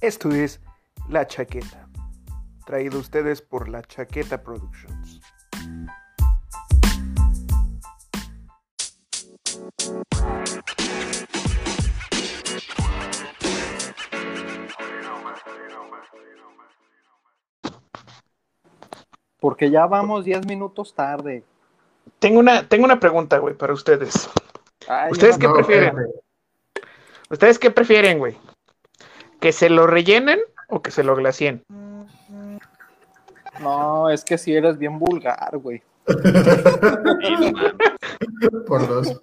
Esto es La Chaqueta, traído a ustedes por La Chaqueta Productions. Porque ya vamos 10 minutos tarde. Tengo una, tengo una pregunta, güey, para ustedes. Ay, ¿Ustedes ya qué no- prefieren? ¿Ustedes qué prefieren, güey? ¿Que se lo rellenen o que se lo glacien? No, es que si eres bien vulgar, güey. Por dos.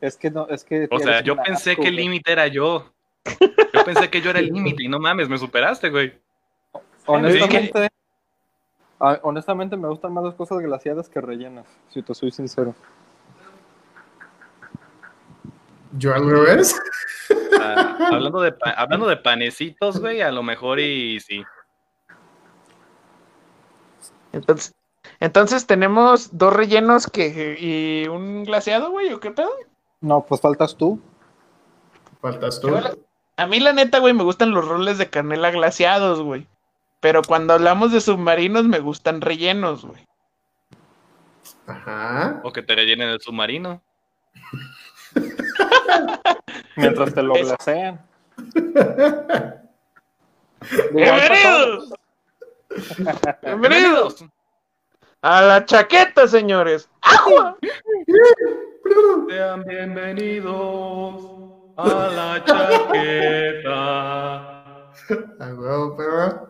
Es que no, es que. O sea, yo pensé asco, que el límite era yo. Yo pensé que yo era el límite y no mames, me superaste, güey. Honestamente. ah, honestamente me gustan más las cosas glaciadas que rellenas, si te soy sincero. Yo al revés. Ah, hablando, de hablando de panecitos, güey, a lo mejor y sí. Entonces, entonces tenemos dos rellenos que, y un glaseado, güey, ¿o qué pedo? No, pues faltas tú. Faltas tú. A mí, la neta, güey, me gustan los roles de canela glaseados, güey. Pero cuando hablamos de submarinos, me gustan rellenos, güey. Ajá. O que te rellenen el submarino. Mientras te lo Es- glasean. ¡Bienvenidos! ¡Bienvenidos! A la chaqueta, señores. ¡Agua! Sean bienvenidos a la chaqueta. A huevo, perro.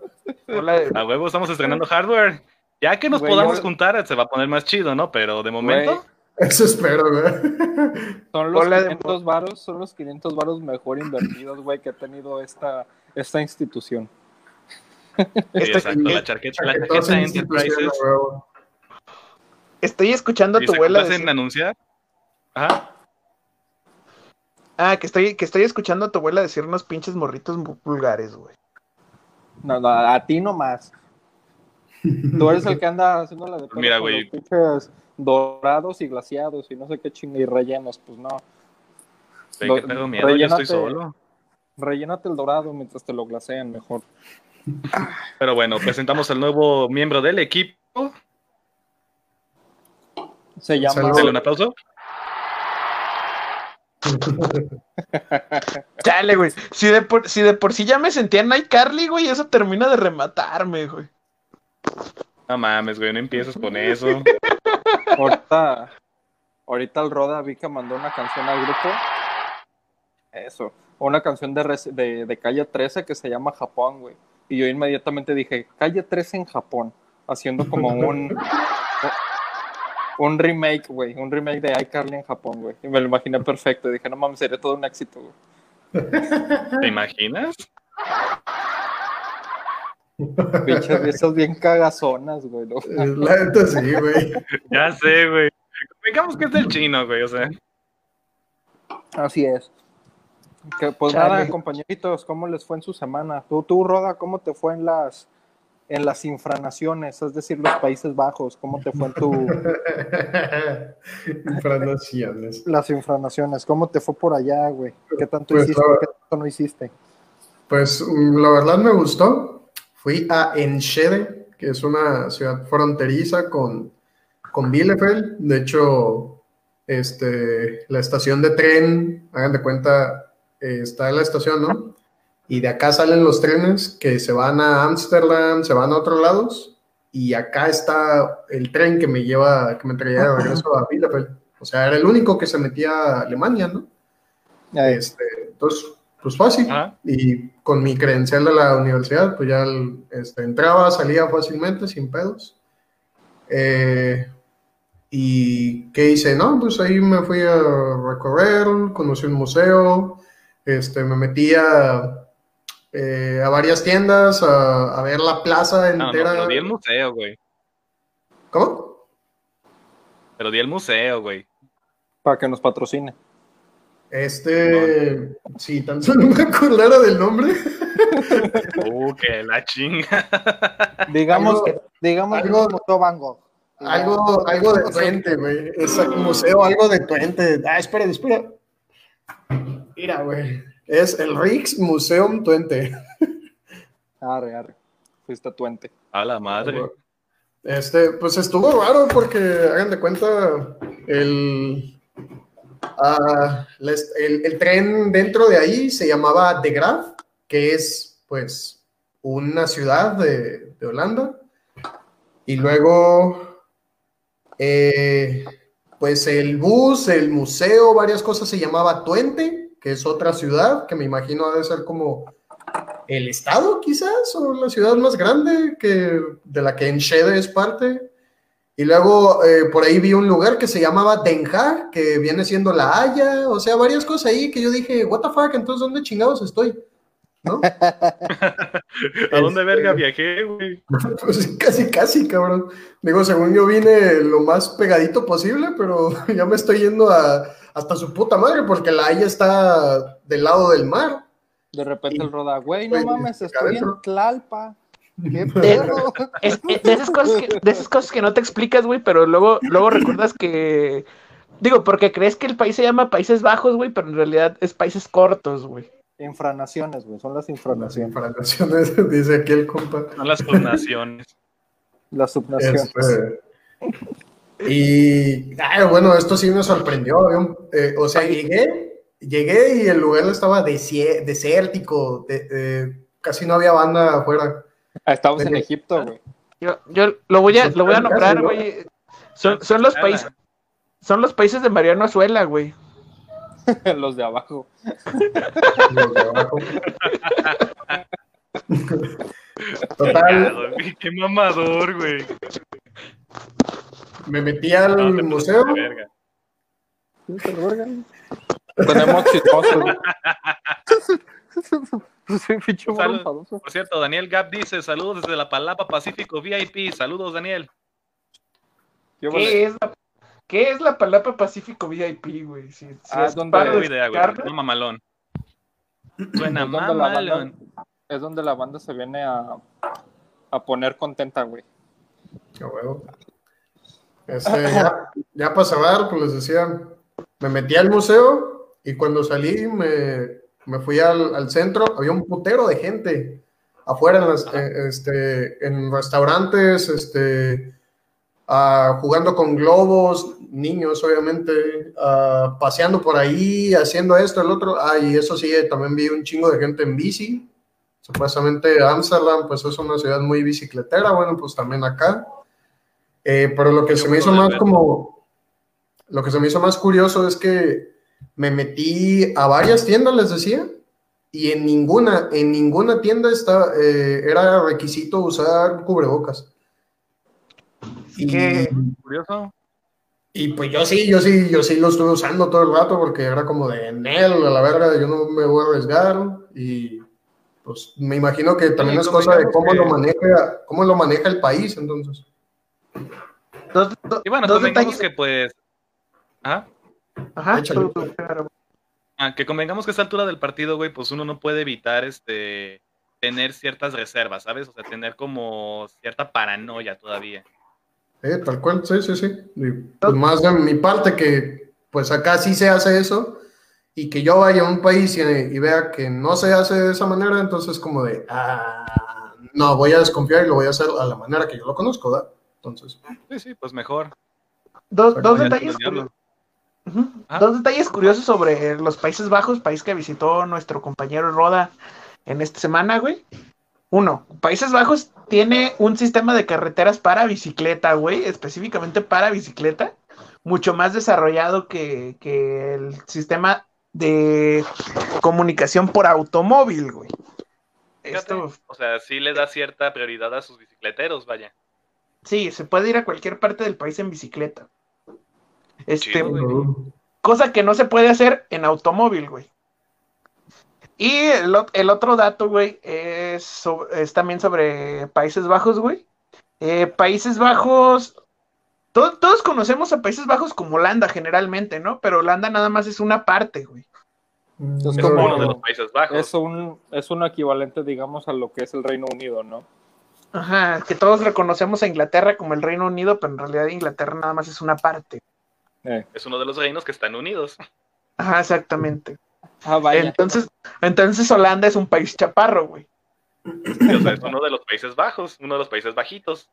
A huevo, estamos estrenando hardware. Ya que nos Güey, podamos yo- juntar, se va a poner más chido, ¿no? Pero de momento, Güey, Eso espero, güey. son los Hola de- 500 varos, son los 500 varos mejor invertidos, güey, que ha tenido esta, esta institución. sí, Estoy- exacto, la chaqueta, la institución, Enterprises. estoy escuchando a ¿Y tu abuela. complacen en anunciar? Ajá. Ah, que estoy, que estoy escuchando a tu abuela decir unos pinches morritos vulgares, güey. No, no, a ti nomás. Tú eres el que anda haciendo la de Mira, güey. pinches dorados y glaciados y no sé qué chinga y rellenos, pues no. Ve Lo- que tengo miedo, yo estoy rellénate. solo. Rellénate el dorado mientras te lo glasean mejor. Pero bueno, presentamos al nuevo miembro del equipo. Se llama. Dale un aplauso. Chale, güey. Si de, por, si de por sí ya me sentía en iCarly, güey, eso termina de rematarme, güey. No mames, güey, no empieces con eso. Ahorita, ahorita el Roda vi que mandó una canción al grupo. Eso. Una canción de, de, de Calle 13 que se llama Japón, güey. Y yo inmediatamente dije, Calle 13 en Japón. Haciendo como un. Un remake, güey. Un remake de iCarly en Japón, güey. Y me lo imaginé perfecto. Y dije, no mames, sería todo un éxito, güey. ¿Te imaginas? Pinches esas bien cagazonas, güey. ¿no? La neta sí, güey. Ya sé, güey. Digamos que es del chino, güey, o sea. Así es. Que, pues Chale. nada, compañeritos, ¿cómo les fue en su semana? Tú, tú, Roda, ¿cómo te fue en las en las infranaciones, es decir, los Países Bajos? ¿Cómo te fue en tu Infranaciones. las infranaciones? ¿Cómo te fue por allá, güey? ¿Qué tanto Pues, hiciste? la- ¿Qué tanto no hiciste? Pues mm, la verdad me gustó. Fui a Enschede, que es una ciudad fronteriza con, con Bielefeld. De hecho, este, la estación de tren, hagan de cuenta, eh, está en la estación, ¿no? Y de acá salen los trenes que se van a Ámsterdam, se van a otros lados. Y acá está el tren que me lleva, que me traía de regreso a Bielefeld. O sea, era el único que se metía a Alemania, ¿no? Este, entonces, pues fácil. Ajá. Y con mi credencial de la universidad, pues ya este, entraba, salía fácilmente, sin pedos. Eh, ¿Y qué hice? No, pues ahí me fui a recorrer, conocí un museo, este, me metí a, eh, a varias tiendas, a, a ver la plaza No, no, entera. pero di el museo, güey. ¿Cómo? Pero di el museo, güey. Para que nos patrocine. Este, sí, tan solo me acordara del nombre. Uh, que la chinga. Digamos Algo- que, digamos que algo- es Museo Van Gogh. Algo, algo de Twente, güey. Es un museo, algo de Twente. Ah, espera, espera. Mira, güey. Es el Rijksmuseum Twente. Arre, arre. Fuiste a Twente. A la madre. Este, pues estuvo raro porque hagan de cuenta el, ah, el, tren dentro de ahí se llamaba De Graaf, que es pues una ciudad de, de Holanda. Y luego, eh, pues el bus, el museo, varias cosas se llamaba Twente, que es otra ciudad que me imagino ha de ser como el estado quizás, o la ciudad más grande que, de la que Enschede es parte. Y luego eh, por ahí vi un lugar que se llamaba Den Haag, que viene siendo La Haya, o sea, varias cosas ahí que yo dije, what the fuck, entonces ¿dónde chingados estoy? ¿No? ¿A dónde Este- verga viajé, güey? Pues casi, casi, cabrón. Digo, según yo vine lo más pegadito posible, pero ya me estoy yendo a, hasta su puta madre, porque La Haya está del lado del mar. De repente Y- el Roda, güey, no mames, estoy adentro. en Tlalpa. ¿Qué pedo? Es- es de, esas cosas que, de esas cosas que no te explicas, güey, pero luego, luego recuerdas que. Digo, porque crees que el país se llama Países Bajos, güey, pero en realidad es Países Cortos, güey. Infranaciones, güey, son las Las infranaciones. infranaciones, dice aquí el compa. Son las naciones. Las subnaciones. Este, y ay, bueno, esto sí me sorprendió. eh, o sea, llegué, llegué y el lugar estaba desie- desértico, de- de- casi no había banda afuera. Ah, Estamos en Egipto, güey. Yo, yo lo voy a, lo voy a nombrar, ¿no? güey. Son, son los países, son los países de Mariano Azuela, güey. Los de abajo. los de abajo. Total, Qué mamador, güey. me metí al No, museo. verga. Tenemos chismosos. Salud. Por cierto, Daniel Gap dice: Saludos desde la Palapa Pacífico VIP. Saludos, Daniel. ¿Qué? ¿Qué es la, qué es la Palapa Pacífico VIP, güey? Si, si Ah, es descarga, No mamalón. Suena Es donde la mamalón. banda- Es donde la banda se viene a, a poner contenta, güey. A huevo. Este, ya, ya para cerrar, pues les decía, me metí al museo y cuando salí me, me fui al, al centro, había un putero de gente afuera en, las, eh, este, en restaurantes, este, ah, jugando con globos, niños obviamente, ah, paseando por ahí, haciendo esto, el otro. Ah, y eso sí, también vi un chingo de gente en bici. Supuestamente Amsterdam, pues es una ciudad muy bicicletera, bueno, pues también acá. Eh, pero lo que Qué se me hizo más ver. como, lo que se me hizo más curioso es que me metí a varias tiendas, les decía, y en ninguna, en ninguna tienda está, eh, era requisito usar cubrebocas. Y, que- Curioso. y pues yo sí, yo sí, yo sí lo estuve usando todo el rato porque era como de Nel, a la verga, yo no me voy a arriesgar y pues me imagino que también Sí, es cosa de cómo que- lo maneja, cómo lo maneja el país, entonces. dos, dos- Y bueno, dos detalles. que pues. Ajá. Ajá. Ah, que convengamos que a esta altura del partido, güey, pues uno no puede evitar este tener ciertas reservas, ¿sabes? O sea, tener como cierta paranoia todavía. Eh, tal cual, sí, sí, sí. Y, pues más de mi parte que pues acá sí se hace eso y que yo vaya a un país y, y vea que no se hace de esa manera, entonces como de, ah, no, voy a desconfiar y lo voy a hacer a la manera que yo lo conozco, ¿verdad? Entonces, Sí, sí, pues mejor. Dos, dos detalles curiosos. Ah. Dos detalles curiosos sobre los Países Bajos, país que visitó nuestro compañero Roda en esta semana, güey. Uno, Países Bajos tiene un sistema de carreteras para bicicleta, güey, específicamente para bicicleta, mucho más desarrollado que, que el sistema de comunicación por automóvil, güey. Fíjate, Esto, O sea, sí le da cierta prioridad a sus bicicleteros, vaya. sí, se puede ir a cualquier parte del país en bicicleta. Este. Cosa que no se puede hacer en automóvil, güey. Y el, otro dato, güey, es, también sobre Países Bajos, güey. Eh, Países Bajos, to- todos conocemos a Países Bajos como Holanda generalmente, ¿no? Pero Holanda nada más es una parte, güey. mm, Es Es como- uno de los Países Bajos. Es un, es un equivalente, digamos, a lo que es el Reino Unido, ¿no? Ajá, que todos reconocemos a Inglaterra como el Reino Unido, pero en realidad Inglaterra nada más es una parte. Eh, Es uno de los reinos que están unidos. Ajá, exactamente. Ah, vaya. Entonces, entonces Holanda es un país chaparro, güey. Sí, o sea, es uno de los Países Bajos, uno de los países bajitos.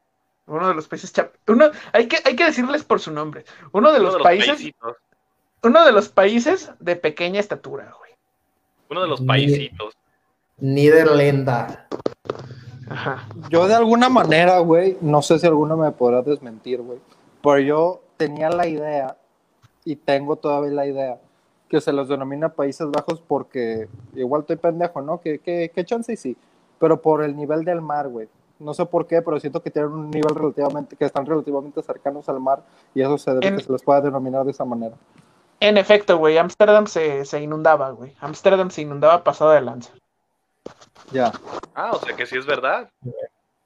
Uno de los países chap uno hay que hay que decirles por su nombre. Uno de Uno los de los países, paisitos. uno de los países de pequeña estatura, güey. Uno de los Ni- paisitos. Niderlanda. Ajá. Yo de alguna manera, güey, no sé si alguno me podrá desmentir, güey, pero yo tenía la idea y tengo todavía la idea que se los denomina Países Bajos porque igual estoy pendejo, ¿no? Que, que, que chance y sí, pero por el nivel del mar, güey. No sé por qué, pero siento que tienen un nivel relativamente, que están relativamente cercanos al mar y eso se debe En- que se les pueda denominar de esa manera. En efecto, güey, Ámsterdam se, se inundaba, güey. Ámsterdam se inundaba pasado de lanza. Ya. Ah, o sea que sí es verdad.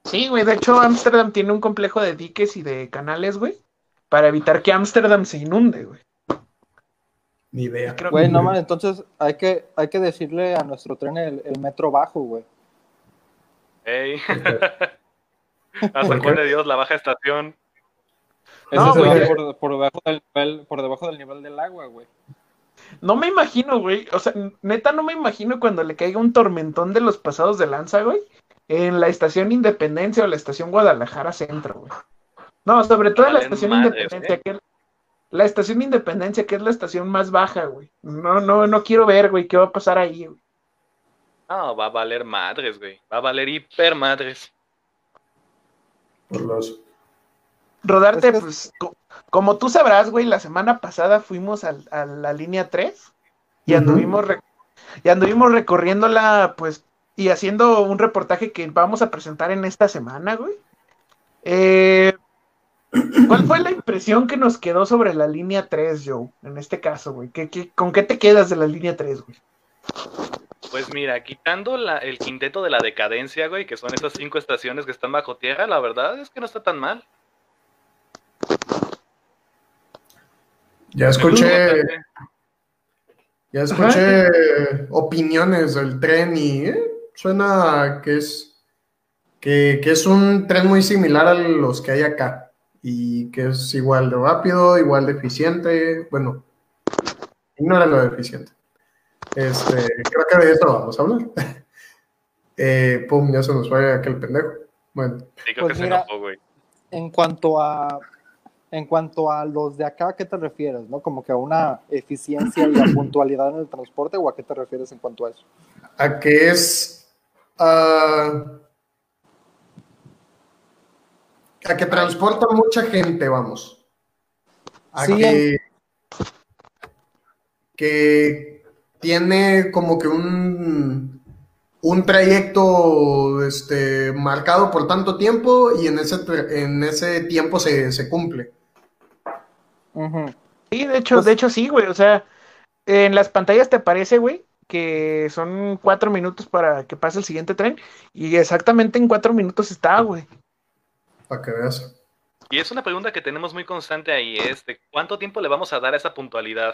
Sí, güey, de hecho Ámsterdam tiene un complejo de diques y de canales, güey, para evitar que Ámsterdam se inunde, güey. Ni idea. Creo- Güey, no man, entonces hay que, hay que decirle a nuestro tren el, el metro bajo, güey. Ey. A San Juan de Dios, la baja estación. Ese No, se güey. va por, por debajo del nivel, por debajo del nivel del agua, güey. No me imagino, güey. O sea, neta no me imagino cuando le caiga un tormentón de los pasados de lanza, güey. En la estación Independencia o la estación Guadalajara Centro, güey. No, sobre todo la estación Independencia, ¿eh? que es la estación Independencia, que es la estación más baja, güey. No, no, no quiero ver, güey, qué va a pasar ahí, güey. No, va a valer madres, güey. Va a valer hiper madres. Por los... Rodarte, Es que- pues, co- como tú sabrás, güey, la semana pasada fuimos al- a, la línea 3 y anduvimos, re- y anduvimos recorriéndola, pues, y haciendo un reportaje que vamos a presentar en esta semana, güey. Eh, ¿Cuál fue la impresión que nos quedó sobre la línea 3, Joe? En este caso, güey. ¿Qué, qué- con qué te quedas de la línea 3, güey? Pues mira, quitando la- el quinteto de la decadencia, güey, que son esas cinco estaciones que están bajo tierra, la verdad es que no está tan mal. Ya escuché, ya escuché opiniones del tren y eh, suena que es que, que es un tren muy similar a los que hay acá y que es igual de rápido, igual de eficiente. Bueno, ignora lo de eficiente. Este, creo que de eso vamos a hablar. Eh, pum, ya se nos fue aquel pendejo. Bueno, Sí, creo Pues que mira, se enojó, güey. En cuanto a en cuanto a los de acá, ¿a qué te refieres? ¿No? Como que a una eficiencia y a puntualidad en el transporte, o a qué te refieres en cuanto a eso? a que es ah, a que transporta mucha gente, vamos. A Sí, que, que tiene como que un un trayecto este, marcado por tanto tiempo y en ese, en ese tiempo se, se cumple. Ujú. Sí, de hecho, Pues- de hecho sí, güey. O sea, en las pantallas te aparece, güey, que son cuatro minutos para que pase el siguiente tren. Y exactamente en cuatro minutos está, güey. Para que veas. Y es una pregunta que tenemos muy constante ahí, es de cuánto tiempo le vamos a dar a esa puntualidad.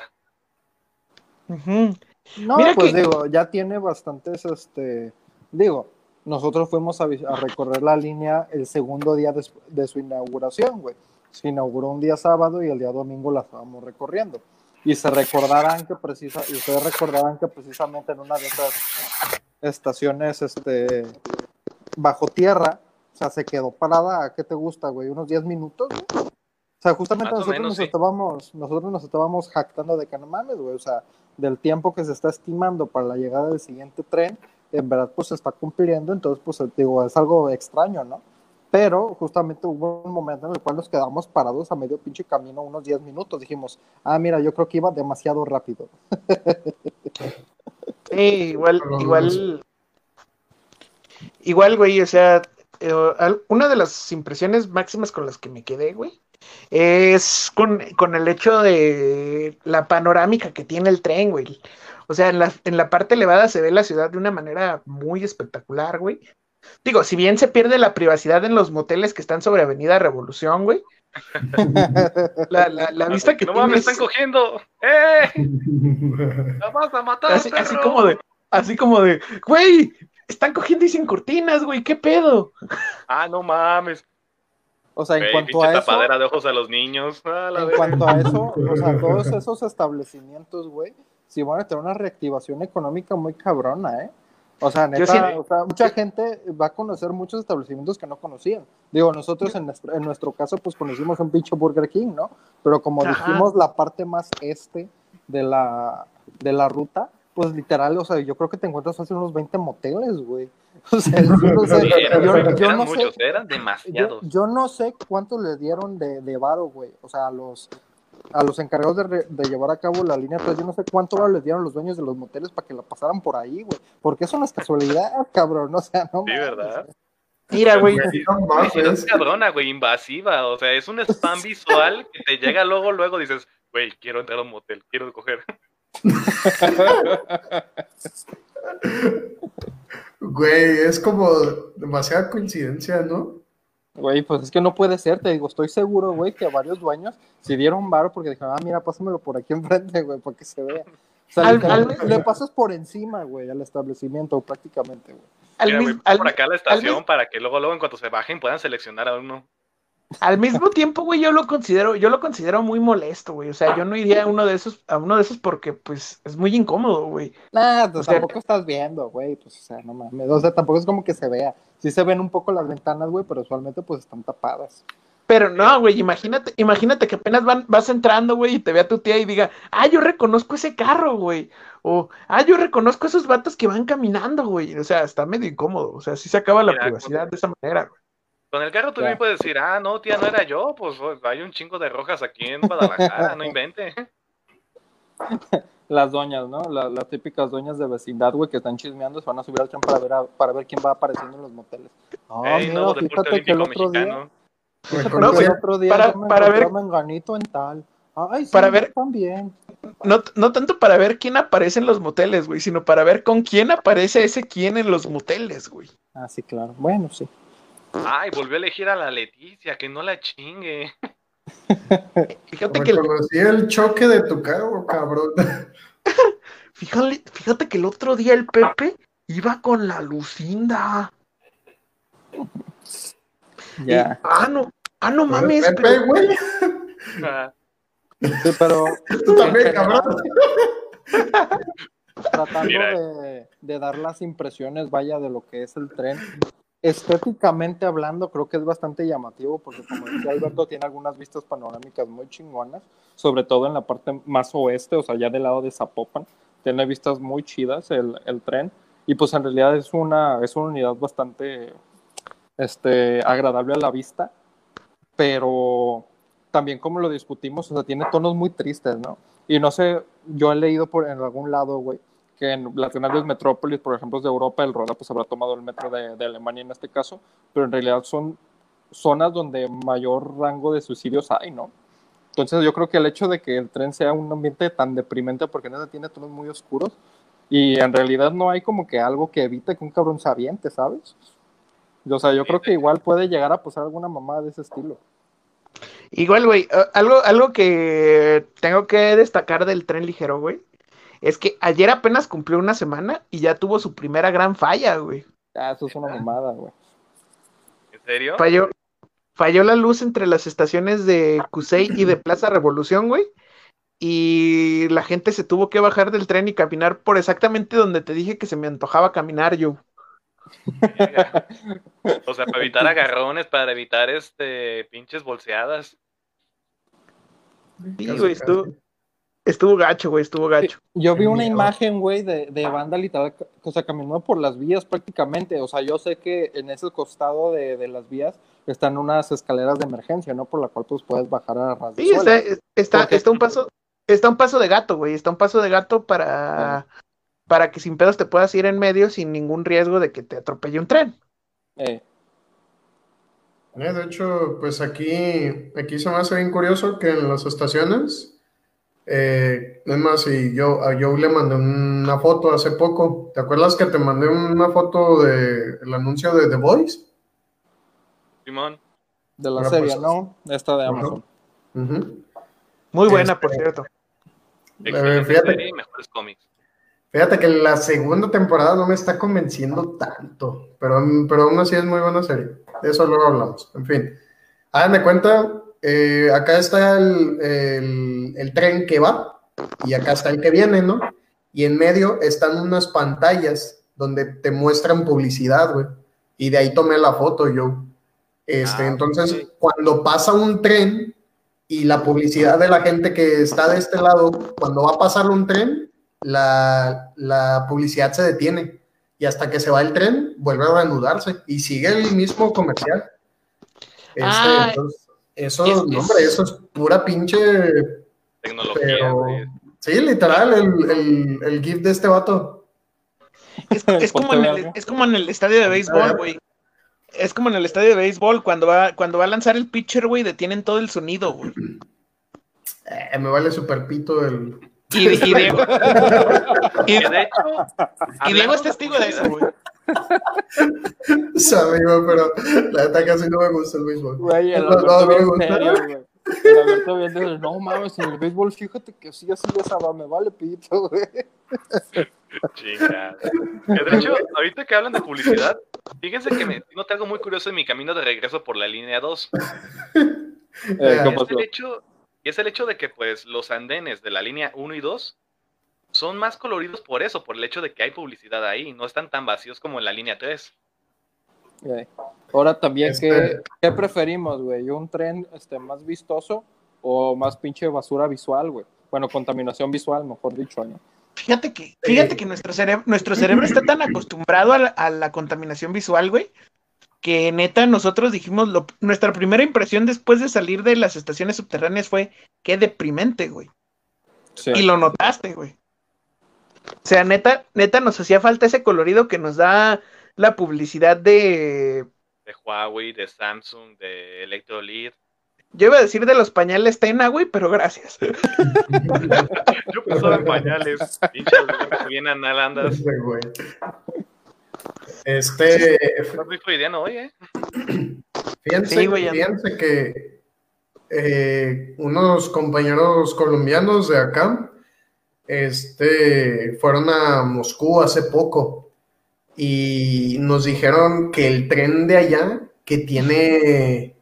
No, Mira pues que- digo, ya tiene bastantes, este, digo, nosotros fuimos a, a recorrer la línea el segundo día de, su inauguración, güey. Se inauguró un día sábado y el día domingo la estábamos recorriendo. Y se recordarán que precisa, y ustedes recordarán que precisamente en una de esas estaciones, este, bajo tierra, o sea, se quedó parada, ¿qué te gusta, güey? ¿Unos 10 minutos, güey? O sea, justamente nosotros menos, nos sí. estábamos, nosotros nos estábamos jactando de que no mames, güey, o sea, del tiempo que se está estimando para la llegada del siguiente tren, en verdad pues se está cumpliendo, entonces pues digo, es algo extraño, ¿no? Pero justamente hubo un momento en el cual nos quedamos parados a medio pinche camino unos 10 minutos, dijimos, ah, mira, yo creo que iba demasiado rápido. Sí, igual, igual. Igual, güey, o sea, una de las impresiones máximas con las que me quedé, güey, es con, con el hecho de la panorámica que tiene el tren, güey. O sea, en la, en la parte elevada se ve la ciudad de una manera muy espectacular, güey. Digo, si bien se pierde la privacidad en los moteles que están sobre Avenida Revolución, güey. La, la- la vista que no mames, es- están cogiendo. ¡Eh! ¡La vas a matar, así, así como de, así como de, güey, están cogiendo y sin cortinas, güey, ¿qué pedo? Ah, no mames. O sea, en cuanto a eso, tapadera de ojos a los niños. Ah, la en cuanto a eso, o sea, todos esos establecimientos, güey, sí van a tener una reactivación económica muy cabrona, ¿eh? O sea, neta, sí- o sea, mucha gente va a conocer muchos establecimientos que no conocían. Digo, nosotros en nuestro, en nuestro caso, pues conocimos un pinche Burger King, ¿no? Pero como Ajá. dijimos, la parte más este de la, de la ruta, pues literal, o sea, yo creo que te encuentras hace unos 20 moteles, güey. O sea, yo no sé, Sí, eran, yo- yo eran no sé- muchos, eran yo, demasiados. yo no sé cuánto le dieron de, de varo, güey. O sea, a los, a los encargados de, re- de llevar a cabo la línea 3, yo no sé cuánto varo les dieron los dueños de los moteles para que la pasaran por ahí, güey. Porque eso no es casualidad, cabrón. O sea, no Sí, mames. ¿verdad? Mira, güey. Güey, no Publicidad mames. cabrona, güey, invasiva. O sea, es un spam visual que te llega luego, luego dices, güey, quiero entrar a un motel, quiero coger. Güey, es como demasiada coincidencia, ¿no? Güey, pues es que no puede ser, te digo, estoy seguro, güey, que a varios dueños se dieron varo porque dijeron, ah, mira, pásamelo por aquí enfrente, güey, para que se vea. O sea, Al- al- le pasas por encima, güey, al establecimiento, prácticamente, güey. Al, Mira, mis- güey, al por acá a la al estación para que luego, luego, en cuanto se bajen, puedan seleccionar a uno. Al mismo tiempo, güey, yo lo considero, yo lo considero muy molesto, güey. O sea, yo no iría a uno de esos, a uno de esos porque, pues, es muy incómodo, güey. Nah, pues O sea- tampoco estás viendo, güey, pues, o sea, no mames, o sea, tampoco es como que se vea. Sí se ven un poco las ventanas, güey, pero usualmente, pues, están tapadas. Pero no, güey, imagínate, imagínate que apenas van, vas entrando, güey, y te vea tu tía y diga, ah, yo reconozco ese carro, güey. O, ah, yo reconozco esos vatos que van caminando, güey. O sea, está medio incómodo. O sea, sí se acaba la Mira, privacidad de esa manera, güey. Con el carro tú Ya. bien puedes decir, ah, no, tía, no era yo, pues oh, hay un chingo de rojas aquí en Guadalajara, no invente. Las doñas, ¿no? La- las típicas doñas de vecindad, güey, que están chismeando, se van a subir al tren para ver, a- para ver quién va apareciendo en los moteles. No, Ey, mira, nuevo deporte fíjate que el otro día, mexicano. fíjate No, que el otro día para- yo me para ver- Menganito en tal. Ay, sí, Para ver- también. No, no tanto para ver quién aparece en los moteles, güey, sino para ver con quién aparece ese quién en los moteles, güey. Ah, sí, claro. Bueno, sí. Ay, volvió a elegir a la Leticia, que no la chingue. Fíjate que, Reconocí el choque de tu carro, cabrón. fíjate, fíjate que el otro día el Pepe iba con la Lucinda. Ya. Ah, no, ah, no mames, Pepe, pero- güey. Sí, pero Tú también, cabrón. tratando de dar las impresiones, vaya, de lo que es el tren. Estéticamente hablando, creo que es bastante llamativo porque, como decía Alberto, tiene algunas vistas panorámicas muy chingonas, sobre todo en la parte más oeste, o sea, ya del lado de Zapopan. Tiene vistas muy chidas el, el tren y pues en realidad es una, es una unidad bastante este, agradable a la vista, pero también como lo discutimos, o sea, tiene tonos muy tristes, ¿no? Y no sé, yo he leído por en algún lado, güey, que en las grandes metrópolis, por ejemplo, de Europa, el Roda pues habrá tomado el metro de, de Alemania en este caso, pero en realidad son zonas donde mayor rango de suicidios hay, ¿no? Entonces yo creo que el hecho de que el tren sea un ambiente tan deprimente, porque no tiene tonos muy oscuros, y en realidad no hay como que algo que evite que un cabrón se aviente, ¿sabes? O sea, yo creo que igual puede llegar a pasar alguna mamada de ese estilo. Igual, güey, algo, algo que tengo que destacar del tren ligero, güey, es que ayer apenas cumplió una semana y ya tuvo su primera gran falla, güey. Ah, eso es una mamada, güey. ¿En serio? Falló, falló la luz entre las estaciones de Cusey y de Plaza Revolución, güey. Y la gente se tuvo que bajar del tren y caminar por exactamente donde te dije que se me antojaba caminar yo. O sea, para evitar agarrones, para evitar este pinches bolseadas. Sí, güey, estuvo, estuvo gacho, güey, estuvo gacho. Yo vi una miedo. imagen, güey, de, de banda literal, o sea, caminando por las vías prácticamente. O sea, yo sé que en ese costado de, de las vías están unas escaleras de emergencia, ¿no? Por la cual pues puedes bajar a ras de Sí, está, está, Porque- está un paso, está un paso de gato, güey, está un paso de gato para, para que sin pedos te puedas ir en medio sin ningún riesgo de que te atropelle un tren. Eh, Eh, de hecho, pues aquí, aquí se me hace bien curioso que en las estaciones, eh, es más, y yo a Joe le mandé una foto hace poco. ¿Te acuerdas que te mandé una foto del el anuncio de The Voice? Simón. de la Ahora, serie, pues, ¿no? Esta de. Amazon. Muy buena, Este- por cierto. Excelente fíjate. serie y mejores cómics. Fíjate que la segunda temporada no me está convenciendo tanto, pero, pero aún así es muy buena serie. De eso luego hablamos. En fin, hagan de cuenta, eh, acá está el, el- el tren que va y acá está el que viene, ¿no? Y en medio están unas pantallas donde te muestran publicidad, güey. Y de ahí tomé la foto yo. Este, Ah, entonces, cuando pasa un tren y la publicidad de la gente que está de este lado, cuando va a pasar un tren, la, la publicidad se detiene. Y hasta que se va el tren, vuelve a reanudarse. Y sigue el mismo comercial. Este, Ah, entonces, eso, es- no, hombre, eso es pura pinche. Tecnología, Pero. Sí, literal, el, el, el GIF de este vato. Es, es como en el, es como en el estadio de béisbol, güey. Es como en el estadio de béisbol, cuando va, cuando va a lanzar el pitcher, güey, detienen todo el sonido, güey. Eh, me vale super pito el. Y, y Diego, y, Que de hecho, y Diego es testigo de eso, güey. Sabe, pero la neta casi no me gusta el béisbol. Güey, el No, no, me gusta. serio, güey. El no mames, en el béisbol, fíjate que sí, así ya sabe, me vale pito, güey. Chingada. Que De hecho, ahorita que hablan de publicidad, fíjense que me noté algo muy curioso en mi camino de regreso por la línea 2. Eh, Y ¿qué es el hecho, y es el hecho de que pues los andenes de la línea 1 y 2 son más coloridos por eso, por el hecho de que hay publicidad ahí, no están tan vacíos como en la línea 3. Ok. Ahora también, Este- ¿qué, qué preferimos, güey? ¿Un tren este, más vistoso o más pinche basura visual, güey? Bueno, contaminación visual, mejor dicho, ¿no? Fíjate que, fíjate que nuestro cerebro, nuestro cerebro está tan acostumbrado a la, a la contaminación visual, güey, que neta nosotros dijimos, lo- nuestra primera impresión después de salir de las estaciones subterráneas fue, qué deprimente, güey. Sí. Y lo notaste, güey. O sea, neta, neta nos hacía falta ese colorido que nos da la publicidad de, De Huawei, de Samsung, de Electrolit. yo iba a decir de los pañales Tena, güey, pero gracias. Yo pensaba en pañales. Bien anal andas. Este, güey. Este, Estás muy freudiano hoy, ¿eh? fíjense, Sí, güey, fíjense que eh, unos compañeros colombianos de acá este, fueron a Moscú hace poco y nos dijeron que el tren de allá que tiene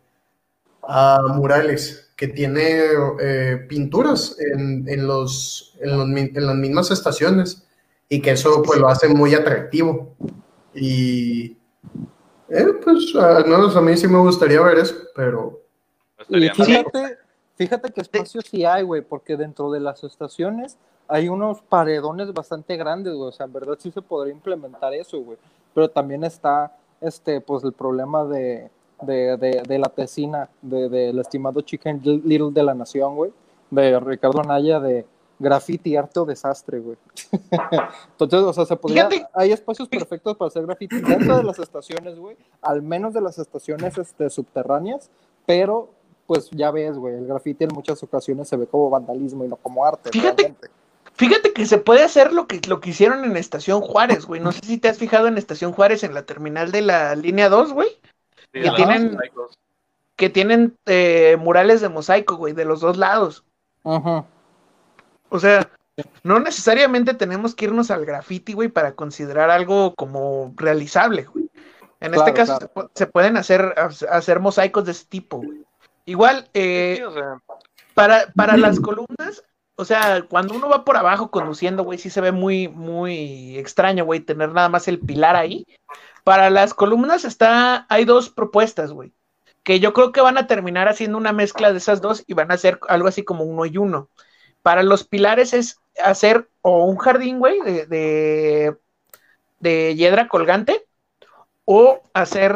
murales, que tiene eh, pinturas en, en los, en, los en las mismas estaciones y que eso pues lo hace muy atractivo. Y eh, pues al menos a mí sí me gustaría ver eso, pero No fíjate, fíjate que espacio sí hay, güey, porque dentro de las estaciones hay unos paredones bastante grandes, güey. O sea, en verdad sí se podría implementar eso, güey. Pero también está, este, pues el problema de, de, de, de la tesina de- del estimado Chicken Little de la Nación, güey. De Ricardo Anaya de graffiti, arte o desastre, güey. Entonces, o sea, se podría, Fíjate. hay espacios perfectos para hacer graffiti dentro de las estaciones, güey. Al menos de las estaciones este, subterráneas, pero pues ya ves, güey, el graffiti en muchas ocasiones se ve como vandalismo y no como arte. Fíjate. realmente. Fíjate que se puede hacer lo que, lo que hicieron en Estación Juárez, güey. No sé si te has fijado en Estación Juárez en la terminal de la línea 2, güey. Sí, que tienen-. Que tienen eh, murales de mosaico, güey, de los dos lados. Ajá. O sea, no necesariamente tenemos que irnos al graffiti, güey, para considerar algo como realizable, güey. En Claro, este caso claro. se, pu- se pueden hacer, hacer mosaicos de ese tipo, güey. Igual, eh, Sí, o sea, para, para las columnas, o sea, cuando uno va por abajo conduciendo, güey, sí se ve muy, muy extraño, güey, tener nada más el pilar ahí. Para las columnas está, hay dos propuestas, güey, que yo creo que van a terminar haciendo una mezcla de esas dos y van a hacer algo así como uno y uno. Para los pilares es hacer o un jardín, güey, de, de, de hiedra colgante o hacer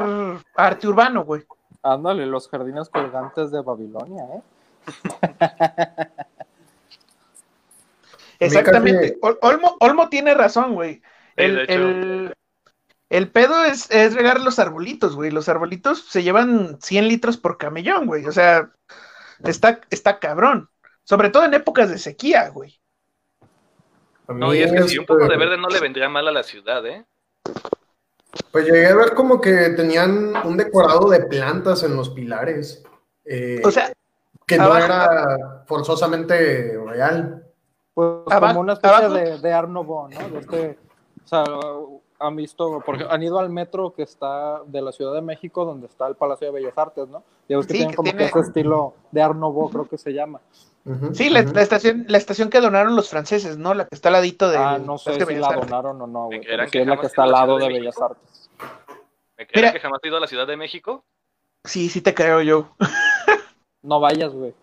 arte urbano, güey. Ándale, los jardines colgantes de Babilonia, ¿eh? Exactamente. Ol- Olmo, Olmo tiene razón, güey. Sí, El, el- el pedo es, es regar los arbolitos, güey. Los arbolitos se llevan 100 litros por camellón, güey. O sea, está, está cabrón. Sobre todo en épocas de sequía, güey. a no, y es que si un poco de verde no le vendría mal a la ciudad, ¿eh? Pues llegué a ver como que tenían un decorado de plantas en los pilares. eh, O sea, que no abajo- era forzosamente real. Pues Abajo- como una especie abajo- de, de Art Nouveau, ¿no? De este, o sea, han visto, porque han ido al metro que está de la Ciudad de México, donde está el Palacio de Bellas Artes, ¿no? Y ves que Sí, tienen que como tiene- que ese estilo de Art Nouveau, creo que se llama. Sí, la, estación, la estación que donaron los franceses, ¿no? La que está al ladito de. ah, no sé si la Artes. donaron o no, güey. Pero sí que es la jamás que está al ido a la lado de Ciudad de Bellas México. Artes. ¿Me Mira. que jamás he ido a la Ciudad de México? Sí, sí te creo yo. No vayas, güey.